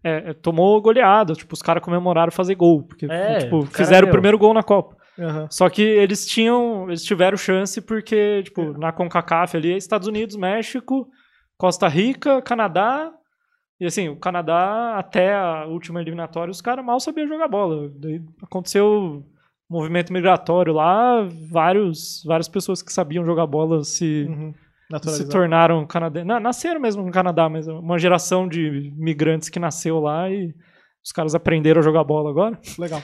É, é, tomou goleada, tipo, os caras comemoraram fazer gol. Porque, É, tipo, fizeram o primeiro gol na Copa. Aham. Só que eles tinham, eles tiveram chance porque, tipo, na CONCACAF ali, é Estados Unidos, México, Costa Rica, Canadá. E assim, o Canadá, até a última eliminatória, os caras mal sabiam jogar bola. Daí aconteceu movimento migratório lá, vários, várias pessoas que sabiam jogar bola se, Uhum. Se tornaram canadenses. Nasceram mesmo no Canadá, mas uma geração de migrantes que nasceu lá e os caras aprenderam a jogar bola agora. Legal.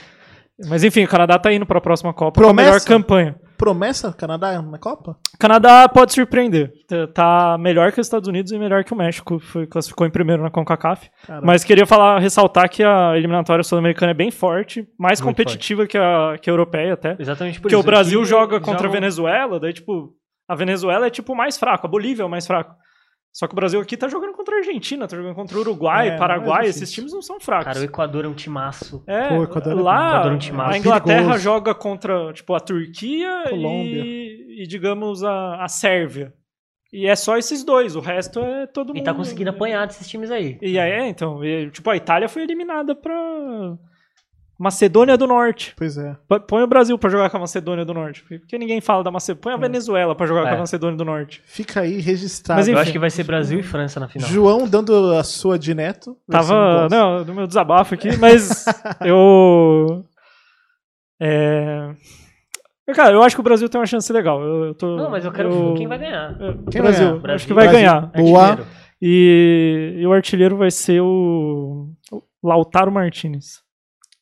Mas enfim, o Canadá tá indo pra próxima Copa Promessa? com a melhor campanha. Promessa Canadá na Copa? O Canadá pode surpreender. Tá- Tá melhor que os Estados Unidos e melhor que o México. Foi, classificou em primeiro na CONCACAF. Caramba. Mas queria falar, ressaltar que a eliminatória sul-americana é bem forte, mais Muito competitiva que a, que a europeia até. Exatamente por Porque isso. o Brasil joga contra a Venezuela, daí, tipo, a Venezuela é, tipo, o mais fraco, a Bolívia é o mais fraco. Só que o Brasil aqui tá jogando contra a Argentina, tá jogando contra o Uruguai, É, Paraguai, é esses difícil. times não são fracos. Cara, o Equador é um timaço. É, Pô, o Equador é lá Equador é um timaço. a Inglaterra Perigoso. joga contra, tipo, a Turquia Colômbia. e, e, digamos, a, a Sérvia. E é só esses dois, o resto é todo mundo... E tá conseguindo apanhar desses times aí. E aí, é, então, e, tipo, a Itália foi eliminada pra Macedônia do Norte. Pois é. Põe o Brasil pra jogar com a Macedônia do Norte. Porque ninguém fala da Macedônia. Põe a Venezuela pra jogar É. com a Macedônia do Norte. Fica aí registrado. Mas Eu enfim. acho que vai ser Brasil e França na final. João dando a sua de neto. Tava, não, no meu desabafo aqui, mas eu. É. Cara, eu acho que o Brasil tem uma chance legal. Eu, eu tô, Não, mas eu quero ver quem vai ganhar. É, Quem Brasil, ganhar? acho que Brasil. vai Brasil. ganhar. Boa. E, e o artilheiro vai ser o o Lautaro Martinez.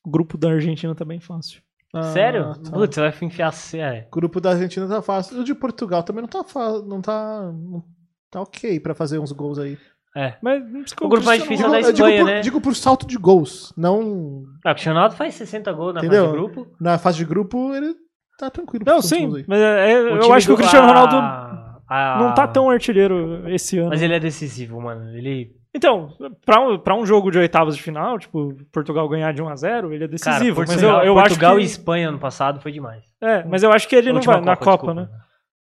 O grupo da Argentina tá bem fácil. Ah, Sério? tá. Putz, você vai enfiar... É. O grupo da Argentina tá fácil. O de Portugal também não tá fácil. Não tá. Não tá ok pra fazer uns gols aí. é. Mas O grupo mais difícil é Digo, da Ronaldo- eu digo Espanha, por, né? digo por salto de gols. Não. Ah, o Cristiano Ronaldo faz 60 gols na Entendeu? fase de grupo. Na fase de grupo, ele tá tranquilo. Não, sim. Mas é- é- eu acho que o Cristiano Ronaldo a- a- não tá tão artilheiro esse ano. Mas ele é decisivo, mano. Ele... Então, pra um, pra um jogo de oitavas de final, tipo, Portugal ganhar de 1 a 0 ele é Cara, decisivo. mas Portugal, eu, eu acho Portugal que... e Espanha ano passado foi demais. É, mas eu acho que ele não vai na Copa, desculpa. né?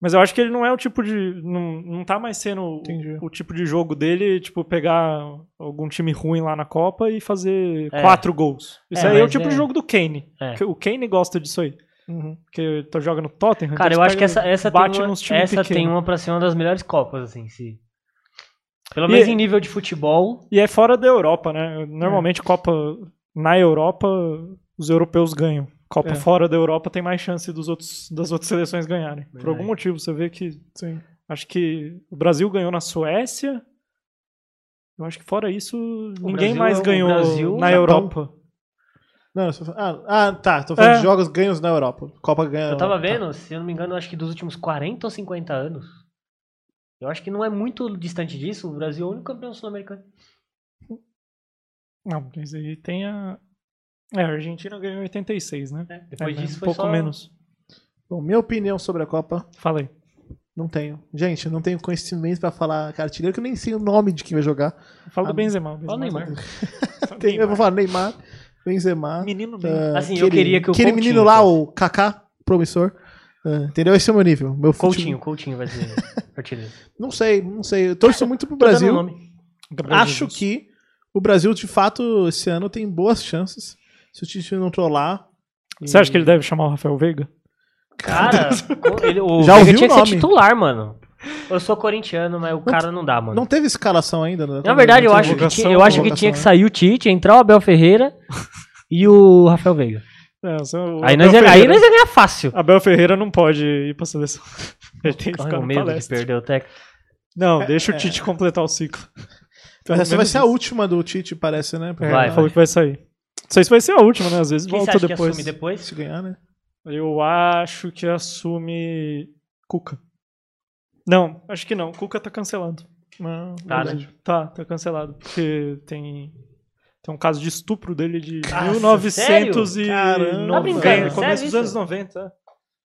Mas eu acho que ele não é o tipo de. Não, não tá mais sendo o, o tipo de jogo dele, tipo, pegar algum time ruim lá na Copa e fazer É. quatro gols. Isso É, aí é o mas tipo é- de jogo do Kane. É. O Kane gosta disso aí. Uhum. Porque tu joga no Tottenham. Cara, então eu acho que essa, essa, bate tem, uma, nos times essa tem uma pra ser uma das melhores Copas, assim, se... Pelo E- menos em nível de futebol. E é fora da Europa, né? Normalmente, Copa na Europa, os europeus ganham. Copa É. fora da Europa tem mais chance dos outros, das outras seleções ganharem. Por Verdade. algum motivo, você vê que. Sim. Acho que o Brasil ganhou na Suécia. Eu acho que fora isso, ninguém Brasil mais é o ganhou Brasil, na Japão. Europa. Não, ah, ah, tá. Tô falando É. de jogos ganhos na Europa. Copa ganha. Eu tava tá. vendo, se eu não me engano, acho que dos últimos 40 ou 50 anos. Eu acho que não é muito distante disso. O Brasil é o único campeão sul-americano. Não, mas aí tem a. É, a Argentina ganhou em 86, né? Depois É, disso um foi pouco só... menos. Bom, minha opinião sobre a Copa, Falei. não tenho. Gente, eu não tenho conhecimento pra falar cara, artilheiro, que eu nem sei o nome de quem vai jogar. Fala Ah, do Benzema. Fala. Neymar. Tem- eu vou falar Neymar, Benzema. Menino bem. ah, Assim, eu queria que o Aquele Coutinho menino lá, o Kaká, promissor. Ah, entendeu? Esse é o meu nível. Meu Coutinho, futebol- Coutinho vai ser artilheiro. Não sei, não sei. Eu torço muito pro Brasil. nome. Acho Jesus. que o Brasil, de fato, esse ano tem boas chances. Se o Tite não trollar. Você acha que ele deve chamar o Rafael Veiga? Cara, ele, o Já Veiga ouviu tinha que o ser nome? titular, mano. Eu sou corintiano, mas o cara não dá, mano. Não teve escalação ainda, né? Na verdade, eu Não acho, que eu acho que tinha que né? sair o Tite, entrar o Abel Ferreira e o Rafael Veiga. É, o seu- o Aí Abel nós, ia, aí nós ia ganhar fácil. Abel Ferreira não pode ir pra seleção. Ele tem que ficar no medo de palestra. perder o técnico. Não, deixa o Tite completar o ciclo. Pelo Essa vai ser a última do Tite, parece, né? É, Vai, ele falou que vai sair. Não sei se vai ser a última, né? Às vezes Quem volta depois. que assume depois? Se ganhar, né? Eu acho que assume Cuca. Não, acho que não. Cuca tá cancelado. Não, Tá, né? Tá, tá cancelado. Porque tem. Tem um caso de estupro dele de Nossa, 1990. Caramba. Tá brincando? Começo dos anos 90. é.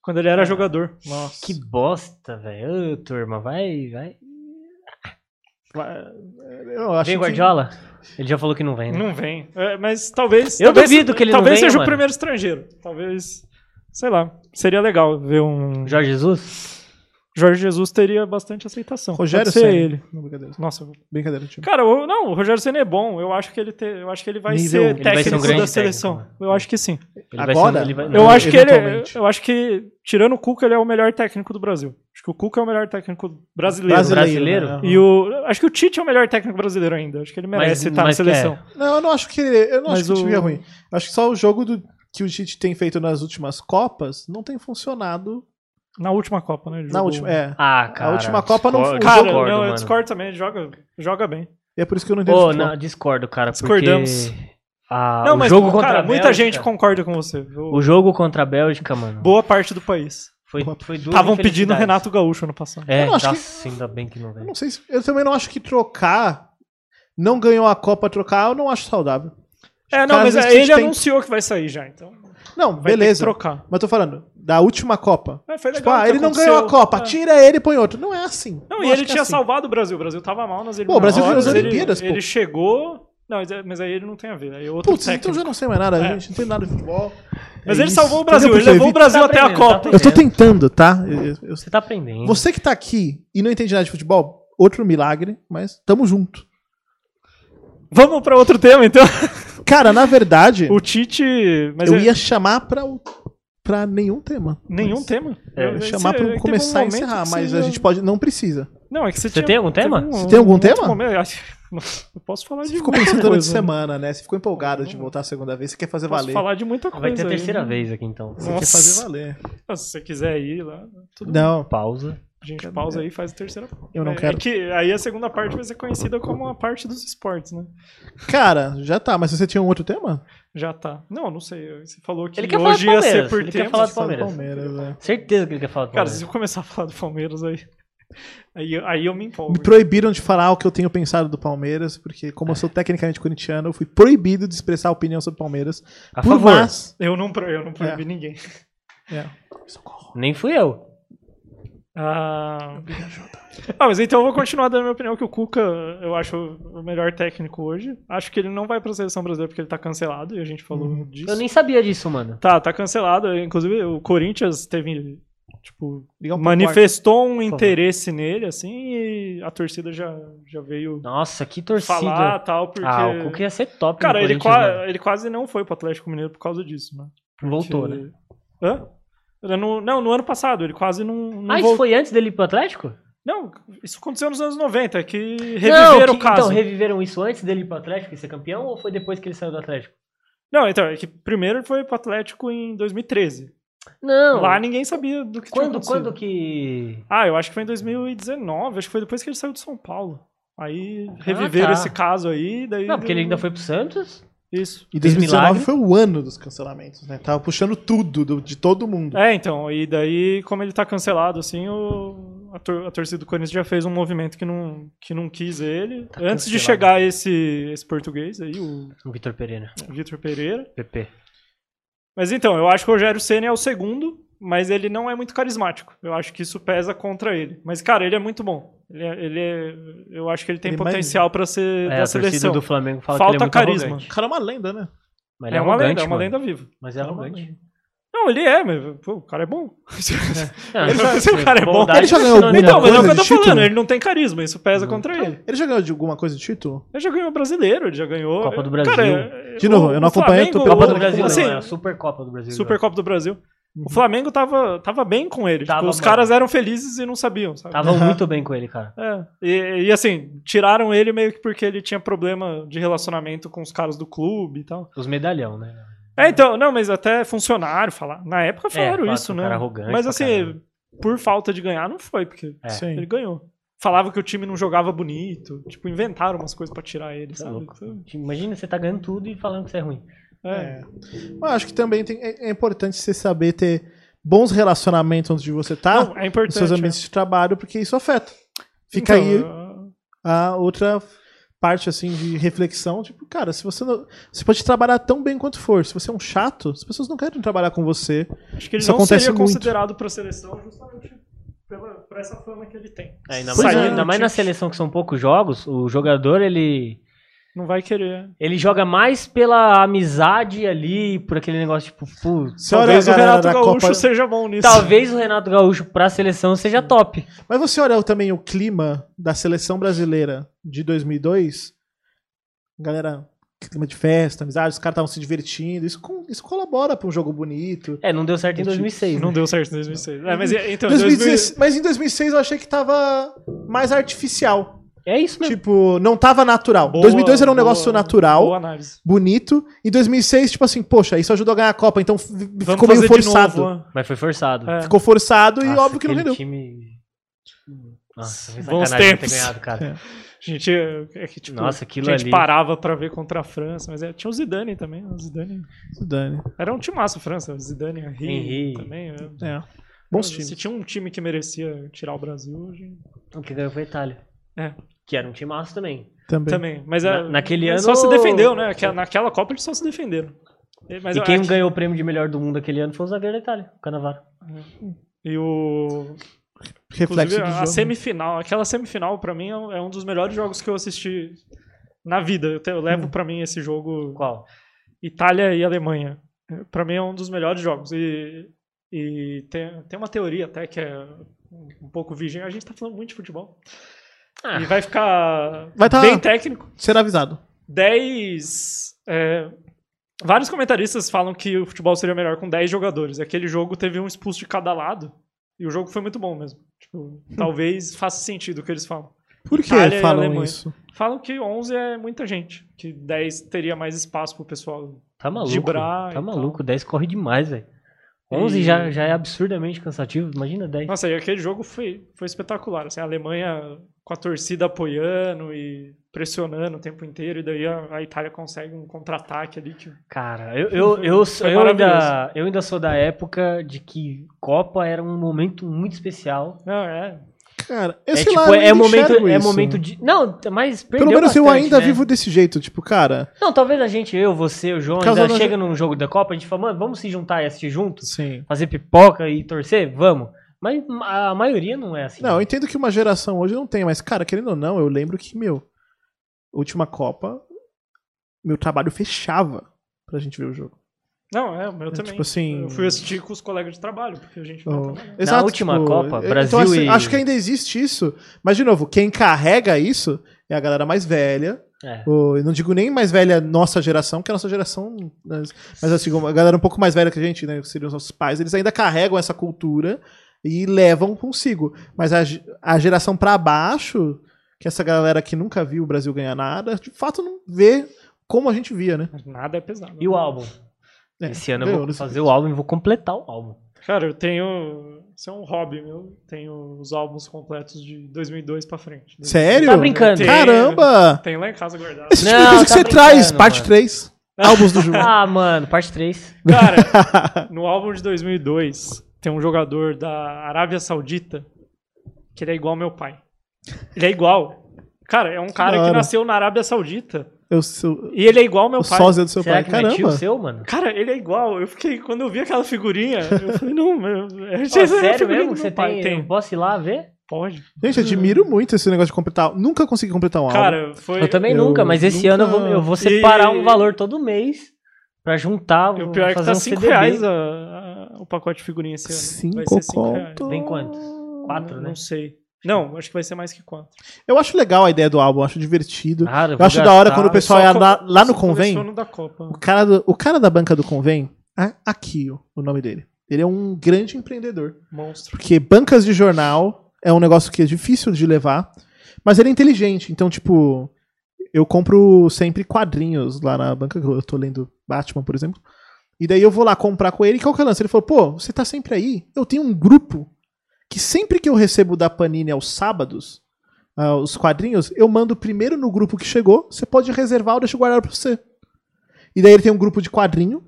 Quando ele era jogador. Nossa. Que bosta, velho. Ô, turma, vai, vai. Eu acho Vem que- Guardiola? Ele já falou que não vem, né? Não vem. É, mas talvez. Eu talvez, duvido que ele Talvez venha, seja mano. o primeiro estrangeiro. Talvez. Sei lá. Seria legal ver um. Jorge Jesus? Jorge Jesus teria bastante aceitação. Rogério Ceni. ele. Não, brincadeira. Nossa, Brincadeira, time. Cara, o- não, o Rogério Senna é bom. Eu acho que ele, te- eu acho que ele vai Nível- ser Ele vai ser um técnico grande da seleção. técnico, eu acho que sim. Ele vai Agora? ser- ele vai- eu Não, acho que ele, eventualmente. eu acho que tirando o Cuca ele é o melhor técnico do Brasil. Acho que o Cuca é o melhor técnico brasileiro. Brasileiro? né? E o, acho que o Tite é o melhor técnico brasileiro ainda. Acho que ele merece Mas- estar na mas que seleção. Não, eu não acho que ele, eu não Mas acho que o time é ruim. Eu acho que só o jogo do, que o Tite tem feito nas últimas Copas não tem funcionado. Na última Copa, né? Ele Na jogou- última, é. Ah, cara. última Copa não discordo, foi- Cara, discordo, não, eu discordo também. Ele joga, joga bem. E é por isso que eu não entendo futebol. não, discordo, cara. Discordamos. Porque a- Não, o mas, jogo contra cara, a muita gente concorda com você. Eu- O jogo contra a Bélgica, mano. Boa parte do país. Foi, foi duas Estavam pedindo. Renato Gaúcho ano passado. É, Eu não acho nossa, ainda bem que não Eu veio. não sei se. Eu também não acho que trocar. Não ganhou a Copa trocar, eu não acho saudável. É, não, Caso mas a ele tem- anunciou que vai sair já, então Não, vai ter beleza. que trocar. Mas tô falando, da última Copa. É, foi Tipo, legal ah, que ele não ganhou a Copa, É. tira ele e põe outro. Não é assim. Não, Eu e ele é tinha assim. salvado o Brasil. O Brasil tava mal nas Pô, o Brasil eliminatórias, fez as ele- Olimpíadas, pô. Ele chegou... Não, mas- mas aí ele não tem a ver. Aí é outro Putz, então técnico. já não sei mais nada, É. gente. Não tem nada de futebol. Mas É ele isso. salvou o Entendeu? Brasil. Ele levou o Brasil Tá até a tá Copa. Eu tô tentando, tá? Eu- eu- eu- Você tá aprendendo. Você que tá aqui e não entende nada de futebol, outro milagre, mas tamo junto. Vamos pra outro tema, então. Cara, na verdade, O Tite... Mas eu é- ia chamar pra, o- pra nenhum tema. Nenhum Mas- tema. É, chamar é pra que teve um começar e momento encerrar, mas a gente pode. Não precisa. Não, é que você, Você tinha- tem algum tema? teve Você tem algum tema? momento- eu acho- Eu posso falar de Você ficou muita pensando durante coisa. semana, né? Você ficou empolgado de voltar a segunda vez. Você quer fazer Posso valer. falar de muita coisa. Vai ter a aí. terceira vez aqui, então. Você quer Nossa. fazer valer. Se você quiser ir lá, tudo bem. Não, Pausa. A gente pausa aí e faz a terceira parte. Eu não É- quero. É que aí a segunda parte vai ser conhecida como a parte dos esportes, né? cara, já tá. Mas você tinha um outro tema? Já tá. Não, não sei. Você falou que Ele quer falar hoje do ia ser Palmeiras, por ele quer tempo. falar do Fala do Palmeiras. Palmeiras, é. Certeza que ele quer falar do Cara, Palmeiras. se eu começar a falar do Palmeiras aí. Aí, aí eu me empolgo. Me proibiram de falar o que eu tenho pensado do Palmeiras, porque como eu sou tecnicamente corintiano, eu fui proibido de expressar opinião sobre Palmeiras. A por favor. mais. Eu não, pro- eu não proibi É. ninguém. É. Nem fui eu. Ah... ah, mas então eu vou continuar dando a minha opinião que o Cuca, eu acho o melhor técnico hoje. Acho que ele não vai pra seleção brasileira porque ele tá cancelado, e a gente falou Uhum. disso. Eu nem sabia disso, mano. Tá, tá cancelado. Inclusive, o Corinthians teve, tipo, um manifestou um interesse nele, assim, e a torcida já, já veio Nossa, que torcida. falar tal, porque... Ah, o Cuca ia ser top. Cara, no ele, qua- mano. ele quase não foi pro Atlético Mineiro por causa disso, né? Voltou, Porque- né? Hã? No- não, no ano passado, ele quase não, não Ah, isso foi antes dele ir pro Atlético? Não, isso aconteceu nos anos 90, é que não, reviveram que- o caso. Então, reviveram isso antes dele ir pro Atlético e ser campeão ou foi depois que ele saiu do Atlético? Não, então, é que primeiro ele foi pro Atlético em 2013. Não. Lá ninguém sabia do que tinha quando, acontecido. quando que. Ah, eu acho que foi em 2019, acho que foi depois que ele saiu de São Paulo. Aí reviveram tá. esse caso aí, daí... Não, porque ele ainda foi pro Santos. Isso. E Fez 2019 milagre. foi o ano dos cancelamentos, né? Tava puxando tudo do- de todo mundo. É, então, e daí, como ele tá cancelado, assim, o, a, tor- a torcida do Corinthians já fez um movimento que não, que não quis ele. Tá Antes de chegar esse, esse português aí, o O Vitor Pereira. Vitor Pereira. PP. Mas então, eu acho que o Rogério Senna é o segundo, mas ele não é muito carismático. Eu acho que isso pesa contra ele. Mas, cara, ele é muito bom. Ele é, ele é- eu acho que ele tem Ele é potencial pra ser É, da seleção. do Flamengo fala Falta que ele é carisma. arrogante. O cara é uma lenda, né? Mas ele É uma lenda, é uma lenda viva. Mas é arrogante. Não, ele é, mas pô, o cara é bom. Não, Ele já- se o cara é bom, ele já não ganhou sinônimo, Então, mas é o que coisa eu tô título? falando, ele não tem carisma, isso pesa contra ele. Ele já ganhou de alguma coisa de título? Ele já ganhou brasileiro, ele já ganhou. Copa do Brasil. Cara, De novo, o- eu não acompanhei, tô Flamengo- Copa do Brasil, assim, não, é a Supercopa do Brasil. Supercopa do Brasil. Uhum. O Flamengo tava, tava bem com ele. Tava, tipo, os mano. caras eram felizes e não sabiam, sabe? Tava Aham. muito bem com ele, cara. É. E, e, assim, tiraram ele meio que porque ele tinha problema de relacionamento com os caras do clube e tal. Os medalhão, né? É, então, não, mas até funcionário falar. Na época falaram falaram isso, que o né? cara é arrogante mas assim, caramba. por falta de ganhar, não foi, porque É. Ele ganhou. Falava que o time não jogava bonito, tipo, inventaram umas coisas pra tirar ele, é sabe? louco. Imagina você tá ganhando tudo e falando que você é ruim. É. É. Mas acho que também tem- é, é importante você saber ter bons relacionamentos onde você tá, Não, é nos seus ambientes de trabalho, porque isso afeta. Fica Então, aí a outra parte assim de reflexão, tipo, cara, se você não, você pode trabalhar tão bem quanto for, se você é um chato, as pessoas não querem trabalhar com você. Acho que ele Isso não seria muito. considerado pra seleção justamente pela, por essa fama que ele tem. É, ainda mais, é. ainda mais na seleção que são poucos jogos, o jogador ele Não vai querer. ele joga mais pela amizade ali, por aquele negócio tipo, putz, Talvez o Renato Gaúcho Copa- seja bom nisso. talvez o Renato Gaúcho pra seleção seja top. Mas você olha também o clima da seleção brasileira de 2002, galera, clima de festa, amizade, os caras estavam se divertindo, isso, com- isso colabora pra um jogo bonito. É, não deu certo em 2006. Não né? deu certo em 2006. É, mas então, em 2016 Mas em 2006 eu achei que tava mais artificial. É isso mesmo. Tipo, não tava natural. Boa, 2002 era um boa- negócio natural, Boa análise. bonito. Em 2006, tipo assim, poxa, isso ajudou a ganhar a Copa, então Vamos ficou meio forçado. novo. Mas foi forçado. É. Ficou forçado e Nossa, óbvio que não rendeu. time... Nossa, foi Bons ter tempos. ganhado, cara. É. A gente, é que, tipo, Nossa, aquilo a gente ali. parava pra ver contra a França, mas é, tinha o Zidane também. O Zidane. Dani. Era um timaço, França. O Zidane, Henry, Henry. também. é. É. Bons Se times. tinha um time que merecia tirar o Brasil, hoje. O que ganhou foi a Itália. É. Que era um time massa também. Também. Também. Mas Na- é, naquele ano- Só se defendeu, né? Aquela- Naquela Copa eles só se defenderam. E- Mas e quem acho- ganhou o prêmio de melhor do mundo aquele ano foi o zagueiro da Itália, o Cannavaro. E o. Reflexo a jogo. semifinal, aquela semifinal, pra mim, é um é um dos melhores jogos que eu assisti na vida. Eu, te- eu Hum. levo pra mim esse jogo Qual? Itália e Alemanha. Pra mim é um dos melhores jogos. E, e tem, tem uma teoria até que é um pouco virgem. A gente tá falando muito de futebol. Ah. E vai ficar Vai tá- bem técnico. Ser avisado. 10. é, vários comentaristas falam que o futebol seria melhor com 10 jogadores. Aquele jogo teve um expulso de cada lado. E o jogo foi muito bom mesmo. Tipo, talvez faça sentido o que eles falam. Por que Itália falam isso? Falam que 11 é muita gente. Que 10 teria mais espaço pro pessoal. Tá maluco. Gibrar tá tal. maluco. 10 corre demais, velho. 11 E- já, já é absurdamente cansativo. Imagina 10. Nossa, e aquele jogo foi, foi espetacular. Assim, a Alemanha com a torcida apoiando e pressionando o tempo inteiro. E daí a, a Itália consegue um contra-ataque ali. Que... Cara, eu, eu, eu, eu, ainda, eu ainda sou da época de que Copa era um momento muito especial. Não, é. Cara, É tipo, lá eu é ainda momento, enxergo é isso. momento de. Não, mas perdeu Pelo menos eu bastante, ainda né? vivo desse jeito. Tipo, cara. Não, talvez a gente, eu, você, o João, ainda da- chega num jogo da Copa, a gente fala, mano, vamos se juntar e assistir juntos? Sim. Fazer pipoca e torcer? Vamos. Mas a maioria não é assim. Não, eu entendo que uma geração hoje não tem, mas, cara, querendo ou não, eu lembro que, meu, última Copa, meu trabalho fechava pra gente ver o jogo. Não, é, o meu É, também. tipo assim- Eu fui assistir com os colegas de trabalho, porque a gente não Oh. Exato, última Copa, eu- Brasil então, assim, e- Acho que ainda existe isso. Mas, de novo, quem carrega isso é a galera mais velha. É. eu não digo nem mais velha nossa geração, que a nossa geração. Mas, mas assim, a galera um pouco mais velha que a gente, né? Que seriam os nossos pais, eles ainda carregam essa cultura e levam consigo. Mas a, a geração pra baixo, que essa galera que nunca viu o Brasil ganhar nada, de fato não vê como a gente via, né? Nada é pesado. E o álbum? É, Esse ano eu vou nesse fazer o álbum e vou completar o álbum. Cara, eu tenho. Isso é um hobby meu. Tenho os álbuns completos de 2002 pra frente. Sério? Tá brincando? Tenho. Caramba! Tenho lá em casa guardado. Esse tipo Não, de coisa que tá você brincando, traz, parte mano. 3. Álbuns do João. Ah, mano, parte 3. Cara, no álbum de 2002, tem um jogador da Arábia Saudita que ele é igual ao meu pai. Ele é igual. Cara, é um cara que nasceu na Arábia Saudita. Eu sou E ele é igual ao meu o pai. sósia do seu Será pai. que não é tio Caramba! seu, mano? Cara, ele é igual. Eu fiquei, quando eu vi aquela figurinha, eu falei, não, meu. É, é sério mesmo? Você pai. tem, Eu posso ir lá ver? Pode. Gente, admiro muito esse negócio de completar. Nunca consegui completar um álbum. Cara, foi. Eu também eu nunca, mas esse nunca- ano eu vou, eu vou separar E- um valor todo mês pra juntar. E o pior é que fazer tá um 5 CDB. reais a- o pacote de figurinha esse ano. Vai Cinco ser 5 reais. conto. Vem quantos? Quatro, não, né? Não sei. Não, acho que vai ser mais que 4. Eu acho legal a ideia do álbum, acho divertido. Cara, eu acho da hora quando o pessoal ia lá, lá no convém. Da Copa. O cara, do, o cara da banca do convém, é aqui ó, o nome dele. Ele é um grande empreendedor. Monstro. Porque bancas de jornal é um negócio que é difícil de levar, mas ele é inteligente. Então, tipo, eu compro sempre quadrinhos lá na banca. Eu tô lendo Batman, por exemplo. E daí eu vou lá comprar com ele. E qual que é o lance? Ele falou: pô, você tá sempre aí. Eu tenho um grupo que sempre que eu recebo da Panini aos sábados, ah, os quadrinhos, eu mando primeiro no grupo que chegou. Você pode reservar ou deixa guardado pra você. E daí ele tem um grupo de quadrinho.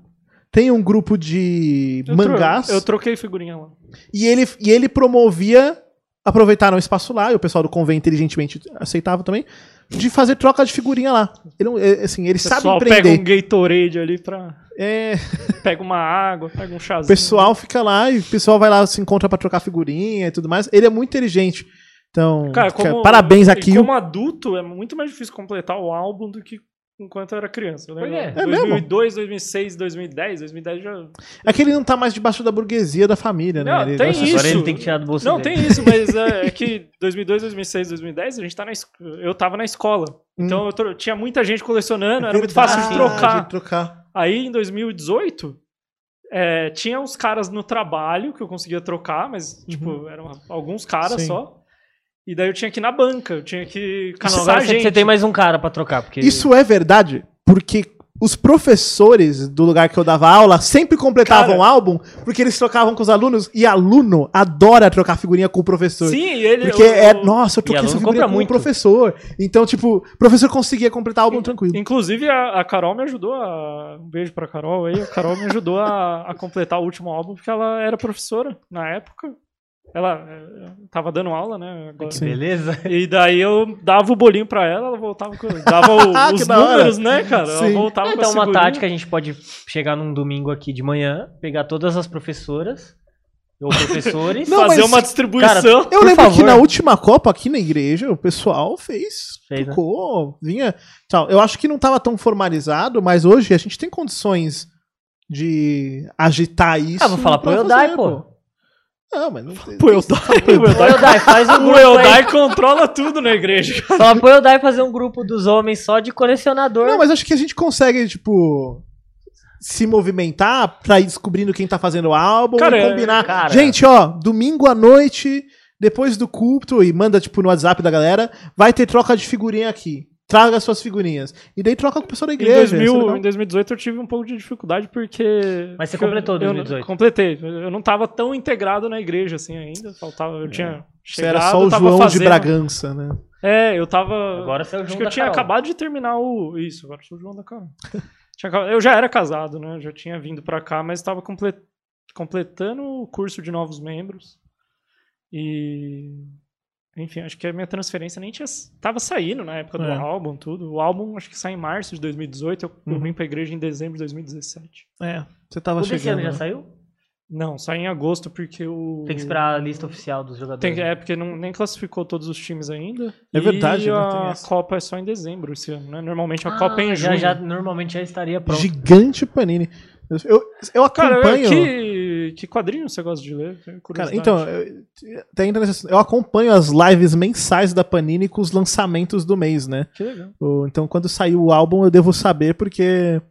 Tem um grupo de Eu tro- mangás. Eu troquei figurinha lá. E ele, e ele promovia, aproveitaram o espaço lá, e o pessoal do convém inteligentemente aceitava também, de fazer troca de figurinha lá. Ele, é, assim, ele sabe pessoal pega empreender. um Gatorade ali pra. É, Pega uma água, pega um chazinho. o pessoal fica lá e o pessoal vai lá, se encontra pra trocar figurinha e tudo mais. Ele é muito inteligente. Então, Cara, como, parabéns aqui. Como adulto, é muito mais difícil completar o álbum do que enquanto eu era criança. Eu lembro? É mesmo? 2002, 2006, 2010, 2010 já. É que ele não tá mais debaixo da burguesia da família, né? Não, Ele tem isso. Agora ele tem que tirar do bolso Não, dele. tem isso, mas é, é que 2002, 2006, 2010, a gente tá na es- eu tava na escola. Então eu tro- tinha muita gente colecionando, era muito fácil de Hum. Trocar. de trocar. Aí em 2018, é, tinha uns caras no trabalho que eu conseguia trocar, mas, tipo, eram alguns caras Uhum. Sim. só. E daí eu tinha que ir na banca, eu tinha que não, caçar agora você, gente. você tem mais um cara pra trocar. Porque... Isso é verdade, porque os professores do lugar que eu dava aula sempre completavam Cara. o álbum porque eles trocavam com os alunos e aluno adora trocar figurinha com o professor. Sim, ele. Porque o- é, nossa, eu troquei essa figurinha com o muito. professor. Então, tipo, o professor conseguia completar o álbum tranquilo. Inclusive, a, a Carol me ajudou a. Um beijo pra Carol aí. A Carol me ajudou a, a completar o último álbum, porque ela era professora na época. Ela eh, tava dando aula, né? agora. Que beleza. E daí eu dava o bolinho pra ela, ela voltava com. Dava o- Que os números, né, cara? Ela Sim. voltava com Então, uma tática, a gente pode chegar num domingo aqui de manhã, pegar todas as professoras ou professores. Não, fazer mas- uma distribuição. Eu Por lembro que favor. na última Copa aqui na igreja, o pessoal fez. Fez, né? Ficou, vinha. Tal. Eu acho que não estava tão formalizado, mas hoje a gente tem condições de agitar isso. Ah, vou falar pro fazer, pô. Não, mas não tem. Pô, eu Ô, Eldai, faz um O grupo aí. Eldai controla tudo na igreja. Fala pro Eldai fazer um grupo dos homens só de colecionador. Não, mas acho que a gente consegue, tipo. Se movimentar pra ir descobrindo quem tá fazendo o álbum Cara, e é- combinar. cara. Gente, ó, domingo à noite, depois do culto, e manda, tipo, no WhatsApp da galera, vai ter troca de figurinha aqui. Traga suas figurinhas. E daí troca com o pessoal da Em, igreja. é 2000, legal. em 2018 eu tive um pouco de dificuldade porque. Mas você completou eu- 2018? Eu completei. Eu não tava tão integrado na igreja assim ainda. Faltava. Eu tinha. Você era chegado, só o João de fazendo- Bragança, né? É, eu tava. Agora você é o Acho João que eu tinha Carol. acabado de terminar o. Isso, agora eu sou o João da Carol. Eu já era casado, né? Já tinha vindo pra cá, mas estava completando o curso de novos membros. E. Enfim, acho que a minha transferência nem tinha. Tava saindo na época do É. álbum, tudo. O álbum acho que sai em março de 2018. Eu, eu Uhum. vim pra igreja em dezembro de 2017. É, você tava O desse chegando. ano já né? saiu? Não, sai em agosto porque o. Tem que esperar a lista oficial dos jogadores. Tem que- é, porque não, nem classificou todos os times ainda. É verdade, e né, a. Copa é só em dezembro esse ano, né? Normalmente a Ah, Copa é em já, junho. já, normalmente já estaria pronto. Gigante Panini. Eu, eu Cara, acompanho. Que, que quadrinho você gosta de ler? Cara, então, eu, interessante, eu acompanho as lives mensais da Panini com os lançamentos do mês, né? Que legal. Então, quando sair o álbum, eu devo saber, porque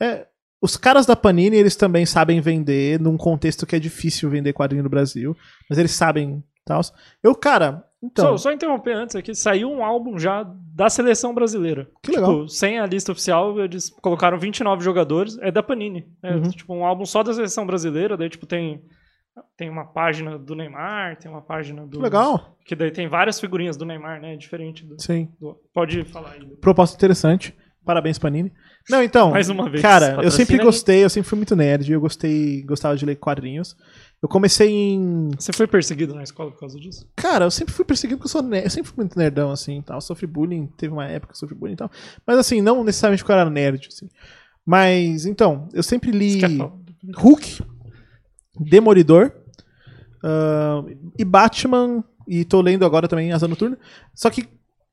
é, os caras da Panini, eles também sabem vender num contexto que é difícil vender quadrinho no Brasil, mas eles sabem tal. Eu, cara, então, Só, só interromper antes aqui, saiu um álbum já da seleção brasileira. que legal. Tipo, sem a lista oficial, eles colocaram 29 jogadores, é da Panini. É Uhum. tipo um álbum só da seleção brasileira, daí tipo tem tem uma página do Neymar, tem uma página do Que legal. que daí tem várias figurinhas do Neymar, né, diferente do, Sim. do- Pode falar aí. Proposta interessante. Parabéns, Panini. Não, então, Mais uma vez. cara, eu sempre gostei, eu sempre fui muito nerd, eu gostei, gostava de ler quadrinhos. Eu comecei em Você foi perseguido na escola por causa disso? Cara, eu sempre fui perseguido porque eu sou nerd, eu sempre fui muito nerdão, assim, tal. Sofri bullying, teve uma época que eu sofri bullying e tal. Mas assim, não necessariamente porque eu era nerd, assim. Mas, então, eu sempre li falar? Hulk, Demolidor ah, e Batman, e tô lendo agora também Asa Noturna. Só que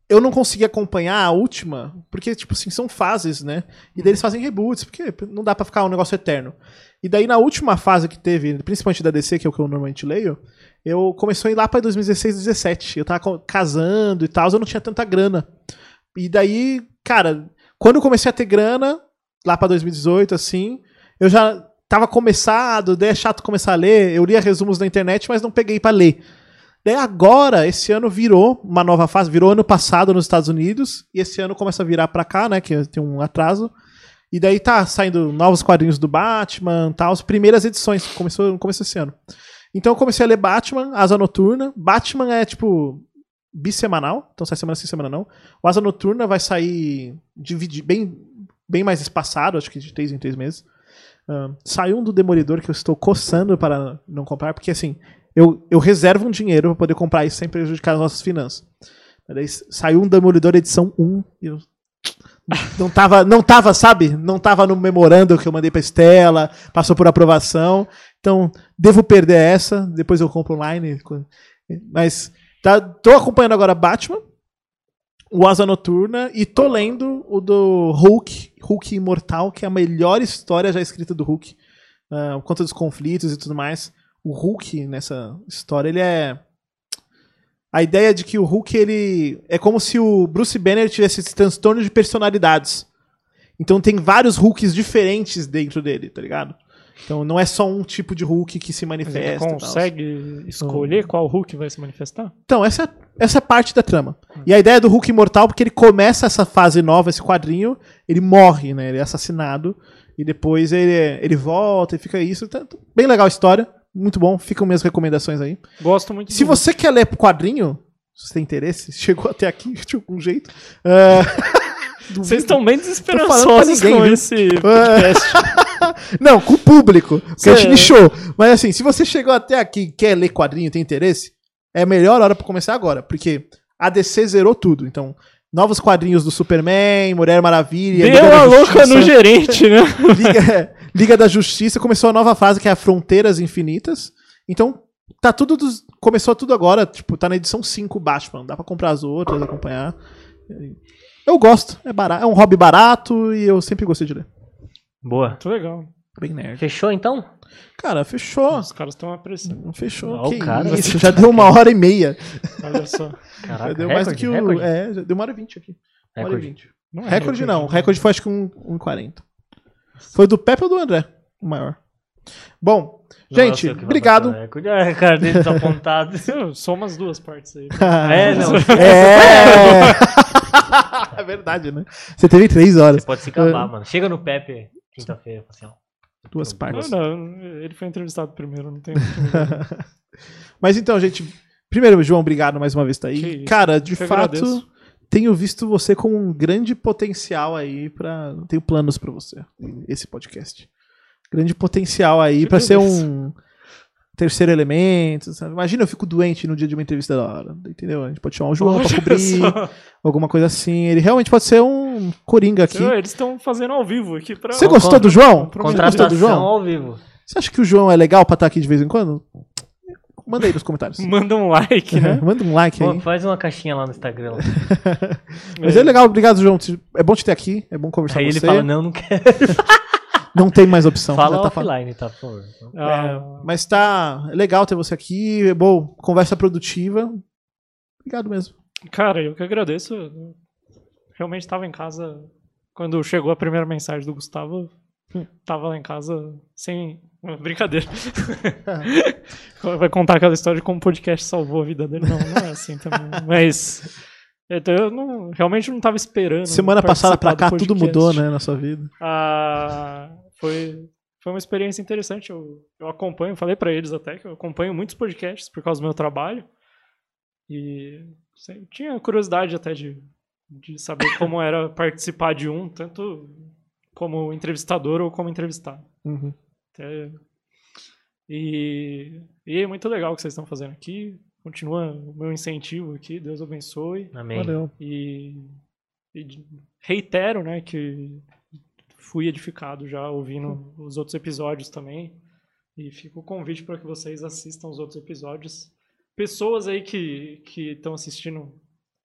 eu não consegui acompanhar a última, porque, tipo assim, são fases, né? E daí eles fazem reboots, porque não dá pra ficar um negócio eterno. E daí na última fase que teve, principalmente da DC, que é o que eu normalmente leio, eu começou a ir lá pra 2016, 2017. Eu tava casando e tal, eu não tinha tanta grana. E daí, cara, quando eu comecei a ter grana, lá pra 2018, assim, eu já tava começado, daí é chato começar a ler, eu lia resumos na internet, mas não peguei pra ler. Daí agora, esse ano virou uma nova fase, virou ano passado nos Estados Unidos, e esse ano começa a virar pra cá, né, que tem um atraso. E daí tá saindo novos quadrinhos do Batman, tal, as primeiras edições, começou, começou esse ano. Então eu comecei a ler Batman, Asa Noturna. Batman é tipo bissemanal, então sai semana sim, semana não. O Asa Noturna vai sair dividi- bem, bem mais espaçado, acho que de três em três meses. Ahn, saiu um do Demolidor que eu estou coçando para não comprar, porque assim, eu, eu reservo um dinheiro para poder comprar isso sem prejudicar as nossas finanças. Daí saiu um Demolidor edição 1 e eu não tava, não tava, sabe? Não tava no memorando que eu mandei pra Estela, passou por aprovação. Então, devo perder essa, depois eu compro online. Mas tá, tô acompanhando agora Batman, o Asa Noturna e tô lendo o do Hulk, Hulk Imortal, que é a melhor história já escrita do Hulk. Uh, conta dos conflitos e tudo mais. O Hulk nessa história, ele é a ideia de que o Hulk ele é como se o Bruce Banner tivesse esse transtorno de personalidades. Então tem vários Hulks diferentes dentro dele, tá ligado? Então não é só um tipo de Hulk que se ele manifesta. e tal. consegue escolher qual Hulk vai se manifestar? Então, essa, essa é parte da trama. E a ideia do Hulk imortal, porque ele começa essa fase nova, esse quadrinho, ele morre, né? Ele é assassinado. E depois ele, ele volta e fica isso. Tá bem legal a história. Muito bom. Ficam minhas recomendações aí. Gosto muito Se você quer ler quadrinho, se você tem interesse, chegou até aqui de algum jeito. é, Vocês estão bem desesperançosos ninguém, com viu? esse É. podcast. Não, com o público. Porque a gente Cê- nichou. Mas assim, se você chegou até aqui e quer ler quadrinho tem interesse, é a melhor hora pra começar agora. Porque a DC zerou tudo. Então, novos quadrinhos do Superman, Mulher Maravilha. Deu a louca no gerente, né? Liga, Liga da Justiça. Começou a nova fase que é a Fronteiras Infinitas. Então, tá tudo. dos- começou tudo agora. Tipo, tá na edição 5 Batman. Dá pra comprar as outras, acompanhar. Eu gosto. É, barato, é um hobby barato e eu sempre gostei de ler. Boa. Muito legal. Bem nerd. Fechou então? Cara, fechou. Os caras estão apreciando. Não fechou. Ó, o que cara. isso, já deu uma hora e meia. Olha só. Caraca, já deu mais do recorde, que o. recorde? É, já deu uma hora e vinte aqui. Uma hora e Recorde. vinte. Não é Recorde não. O recorde foi acho que um, um 40. Foi do Pepe ou do André? O maior. Bom, é gente, obrigado. Ah, a cara dele tá apontado. Sou umas duas partes aí. É, não. É. é verdade, né? Você teve três horas. Você pode se acabar, mano. Chega no Pepe quinta-feira, assim, ó. Duas partes. Não, não, ele foi entrevistado primeiro, não tem. Mas então, gente, primeiro, João, obrigado mais uma vez por estar Que aí. Cara, de Eu fato, agradeço. Tenho visto você com um grande potencial aí para tenho planos pra você esse podcast. Grande potencial aí Que pra ser beleza. um terceiro elemento, sabe? Imagina eu fico doente no dia de uma entrevista da hora, entendeu? A gente pode chamar o João pra Olha cobrir, só. alguma coisa assim. Ele realmente pode ser um coringa aqui. Eles estão fazendo ao vivo aqui pra. Você gostou do João? Você gostou Contratação do João? ao vivo. Você acha que o João é legal pra estar aqui de vez em quando? Manda aí nos comentários. Manda um like, né? Manda um like Pô, aí. faz uma caixinha lá no Instagram. Mas é legal, obrigado, João. É bom te ter aqui, é bom conversar Aí com ele você. fala, não, não quero. Não tem mais opção. Fala tá offline, tá, por favor. Ah, Mas tá legal ter você aqui. É bom, conversa produtiva. Obrigado mesmo. Cara, eu que agradeço. Eu Realmente estava em casa quando chegou a primeira mensagem do Gustavo. Tava lá em casa sem. Brincadeira. Vai contar aquela história de como o podcast salvou a vida dele. Não, não é assim também. Mas. Então eu não, realmente não estava esperando. Semana passada pra cá do tudo mudou, né, na sua vida. Ah, foi, foi uma experiência interessante. Eu, eu acompanho, falei pra eles até que eu acompanho muitos podcasts por causa do meu trabalho. E sei, tinha curiosidade até de, de saber como era participar de um, tanto como entrevistador ou como entrevistado. Uhum. Até- E, e é muito legal o que vocês estão fazendo aqui. Continua o meu incentivo aqui, Deus abençoe. Amém. Valeu. E, e reitero, né, que fui edificado já ouvindo os outros episódios também. E fica o convite para que vocês assistam os outros episódios. Pessoas aí que que estão assistindo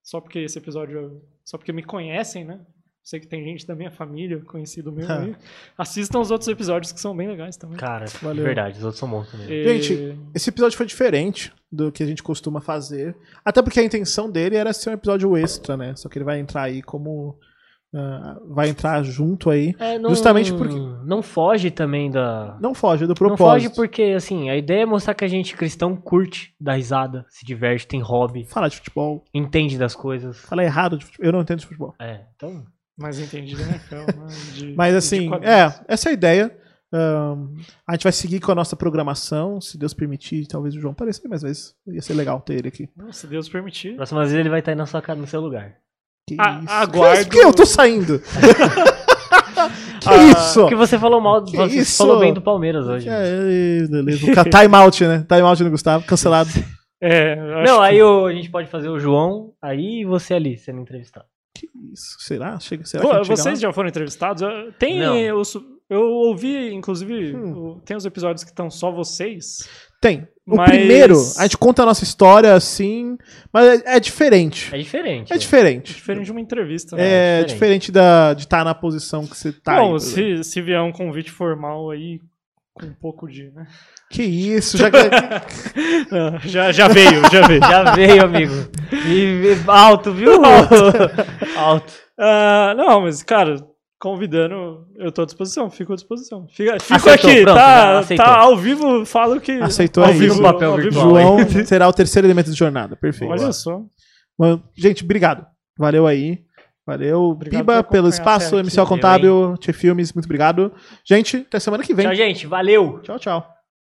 só porque esse episódio, só porque me conhecem, né? Sei que tem gente da minha família, conhecido meu aí. Assistam os outros episódios que são bem legais também. Cara, Valeu. verdade, os outros são bons também. E- Gente, Esse episódio foi diferente do que a gente costuma fazer. Até porque a intenção dele era ser um episódio extra, né? Só que ele vai entrar aí como. ah, vai entrar junto aí. É, não, Justamente porque- Não foge também da. Não foge do Não propósito. foge porque, assim, a ideia é mostrar que a gente cristão curte, dá risada, se diverte, tem hobby, Falar de futebol. entende das coisas. Falar errado de futebol. Eu não entendo de futebol. É, então. Mais entendido, né? Fel, né? De- Mas assim, é, essa é a ideia. Ahn, a gente vai seguir com a nossa programação, se Deus permitir, talvez o João apareça mais vezes. Ia ser legal ter ele aqui. Não, se Deus permitir. Próxima vez ele vai estar aí na sua casa, no seu lugar. Que A- isso? aguardo- Por que eu tô saindo? que Ah, isso? Porque você falou mal, Que você isso? falou bem do Palmeiras hoje. É, beleza. Vou ficar time out, né? Time out no Gustavo, cancelado. É, eu acho Não, que- aí o- a gente pode fazer o João aí e você ali sendo entrevistado. Que isso? Será? Chega, será Pô, vocês lá? já foram entrevistados? Eu- Tem os- eu ouvi, inclusive, Hum. tem os episódios que estão só vocês. Tem. O Mas- primeiro, a gente conta a nossa história assim, mas é, é diferente. É diferente. É diferente. Diferente de uma entrevista. né? É diferente. diferente da, de estar na posição que você tá. Bom, aí, se, se vier um convite formal aí, com um pouco de. Né? Que isso, já Ah, já, já veio, já veio. Já veio, amigo. E, e alto, viu? alto. Ah, não, mas, cara, convidando, eu tô à disposição, fico à disposição. Fica, fico Aceitou, aqui, pronto, tá, tá ao vivo, falo que. Aceitou ao vivo, No papel ao vivo. virtual. João será o terceiro elemento de jornada. Perfeito. Olha só. Bom, gente, obrigado. Valeu aí. Valeu, Obrigado Piba, pelo espaço. MCL Contábil, Tchê Filmes, muito obrigado. Gente, até semana que vem. Tchau, gente. Valeu. tchau. tchau.